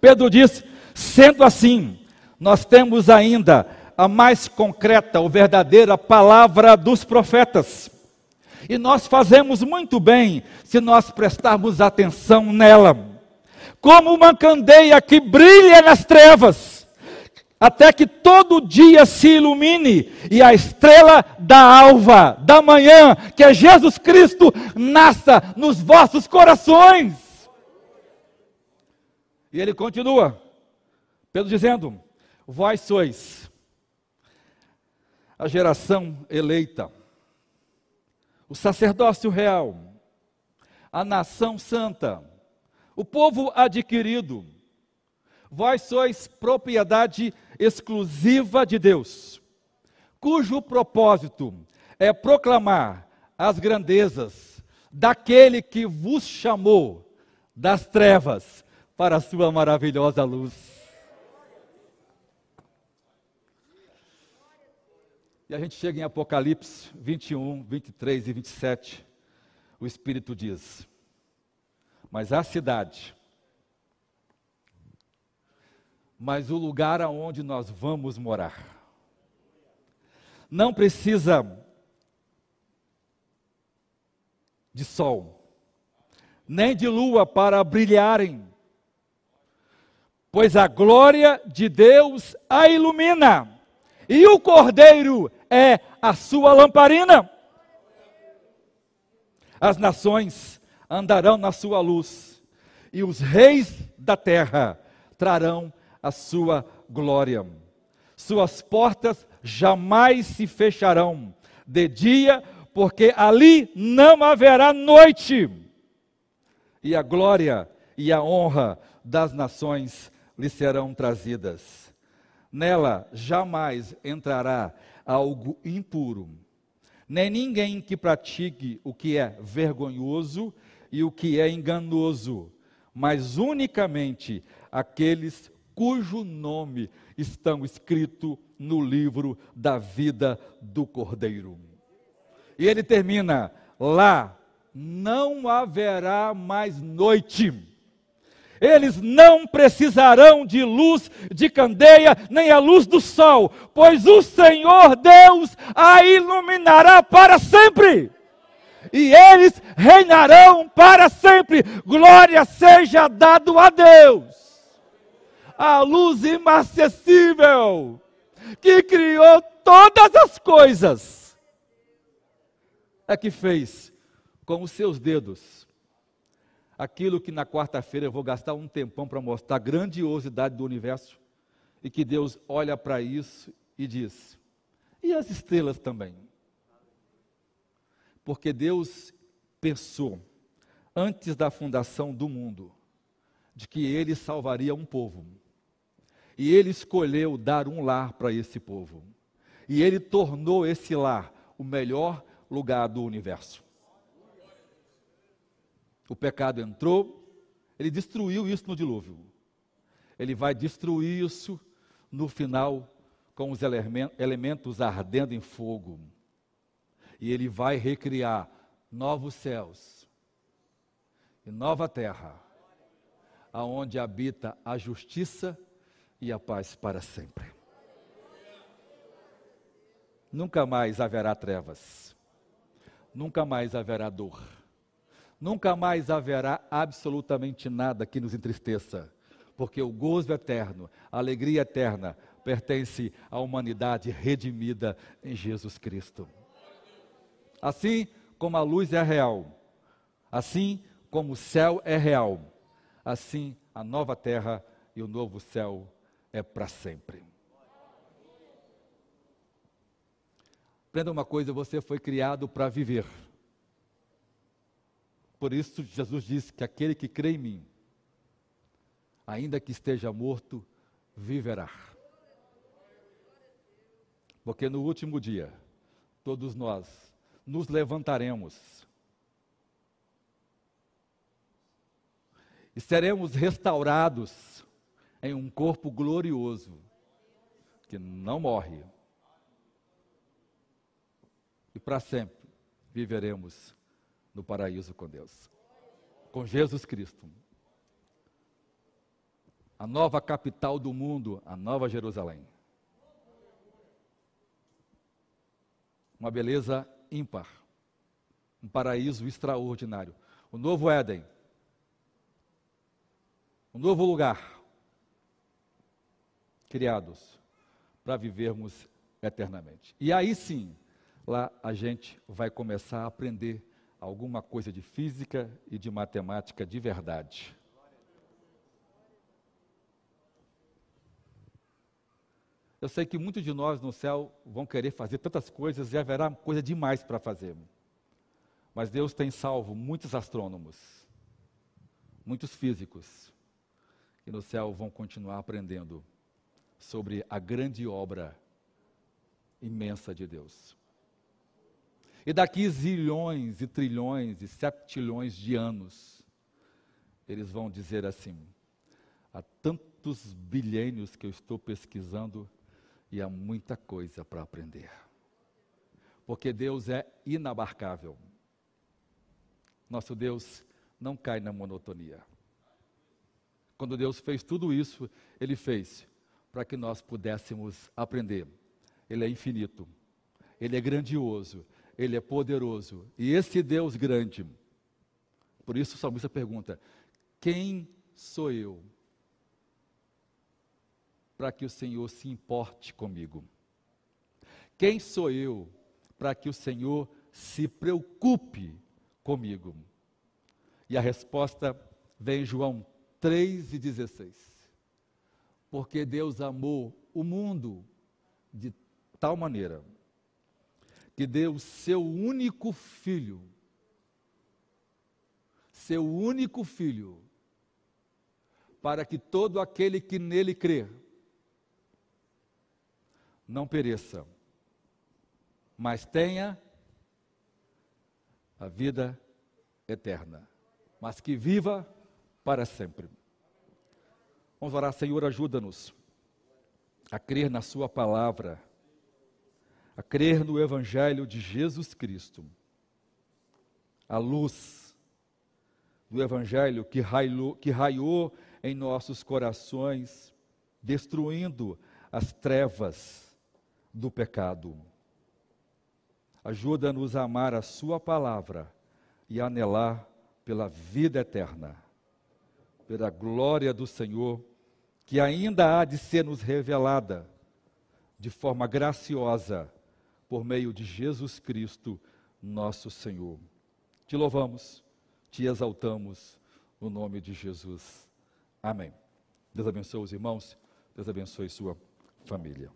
A: Pedro diz: sendo assim, nós temos ainda a mais concreta ou verdadeira palavra dos profetas. E nós fazemos muito bem se nós prestarmos atenção nela. Como uma candeia que brilha nas trevas, até que todo dia se ilumine e a estrela da alva, da manhã, que é Jesus Cristo, nasça nos vossos corações. E ele continua, Pedro dizendo: Vós sois a geração eleita, o sacerdócio real, a nação santa, o povo adquirido. Vós sois propriedade exclusiva de Deus, cujo propósito é proclamar as grandezas daquele que vos chamou das trevas para a sua maravilhosa luz. E a gente chega em Apocalipse 21, 23 e 27. O Espírito diz: Mas a cidade, mas o lugar aonde nós vamos morar. Não precisa de sol, nem de lua para brilharem, pois a glória de Deus a ilumina, e o Cordeiro é a sua lamparina. As nações andarão na sua luz, e os reis da terra trarão a sua glória. Suas portas jamais se fecharão de dia, porque ali não haverá noite. E a glória e a honra das nações lhe serão trazidas. Nela jamais entrará algo impuro, nem ninguém que pratique o que é vergonhoso e o que é enganoso, mas unicamente aqueles cujo nome estão escrito no livro da vida do Cordeiro. E ele termina: lá não haverá mais noite. Eles não precisarão de luz de candeia, nem a luz do sol, pois o Senhor Deus a iluminará para sempre. E eles reinarão para sempre. Glória seja dado a Deus a luz inacessível, que criou todas as coisas, é que fez com os seus dedos aquilo que na quarta-feira eu vou gastar um tempão para mostrar a grandiosidade do universo, e que Deus olha para isso e diz: e as estrelas também? Porque Deus pensou, antes da fundação do mundo, de que ele salvaria um povo. E ele escolheu dar um lar para esse povo. E ele tornou esse lar o melhor lugar do universo. O pecado entrou, ele destruiu isso no dilúvio. Ele vai destruir isso no final com os elementos ardendo em fogo. E ele vai recriar novos céus e nova terra, aonde habita a justiça e a paz para sempre. Nunca mais haverá trevas. Nunca mais haverá dor. Nunca mais haverá absolutamente nada que nos entristeça, porque o gozo eterno, a alegria eterna pertence à humanidade redimida em Jesus Cristo. Assim como a luz é real, assim como o céu é real, assim a nova terra e o novo céu é para sempre. Aprenda uma coisa: você foi criado para viver. Por isso, Jesus disse que aquele que crê em mim, ainda que esteja morto, viverá. Porque no último dia, todos nós nos levantaremos e seremos restaurados em um corpo glorioso que não morre e para sempre viveremos no paraíso com Deus, com Jesus Cristo. A nova capital do mundo, a nova Jerusalém. Uma beleza ímpar, um paraíso extraordinário. O novo Éden, um novo lugar, criados para vivermos eternamente. E aí sim, Lá a gente vai começar a aprender alguma coisa de física e de matemática de verdade. Eu sei que muitos de nós no céu vão querer fazer tantas coisas e haverá coisa demais para fazer. Mas Deus tem salvo muitos astrônomos, muitos físicos, que no céu vão continuar aprendendo sobre a grande obra imensa de Deus. E daqui zilhões e trilhões e septilhões de anos, eles vão dizer assim: há tantos bilhênios que eu estou pesquisando e há muita coisa para aprender. Porque Deus é inabarcável. Nosso Deus não cai na monotonia. Quando Deus fez tudo isso, Ele fez para que nós pudéssemos aprender. Ele é infinito, Ele é grandioso, ele é poderoso. E esse Deus grande, por isso o salmista pergunta: Quem sou eu para que o Senhor se importe comigo? Quem sou eu para que o Senhor se preocupe comigo? E a resposta vem em João 3,16. Porque Deus amou o mundo de tal maneira que deu seu único filho, seu único filho, para que todo aquele que nele crer não pereça, mas tenha a vida eterna, mas que viva para sempre. Vamos orar, Senhor, ajuda-nos a crer na Sua palavra a crer no Evangelho de Jesus Cristo, a luz do Evangelho que raiou, que raiou em nossos corações, destruindo as trevas do pecado. Ajuda-nos a amar a Sua palavra e a anelar pela vida eterna, pela glória do Senhor, que ainda há de ser nos revelada de forma graciosa por meio de Jesus Cristo, nosso Senhor. Te louvamos, te exaltamos no nome de Jesus. Amém. Deus abençoe os irmãos, Deus abençoe sua família.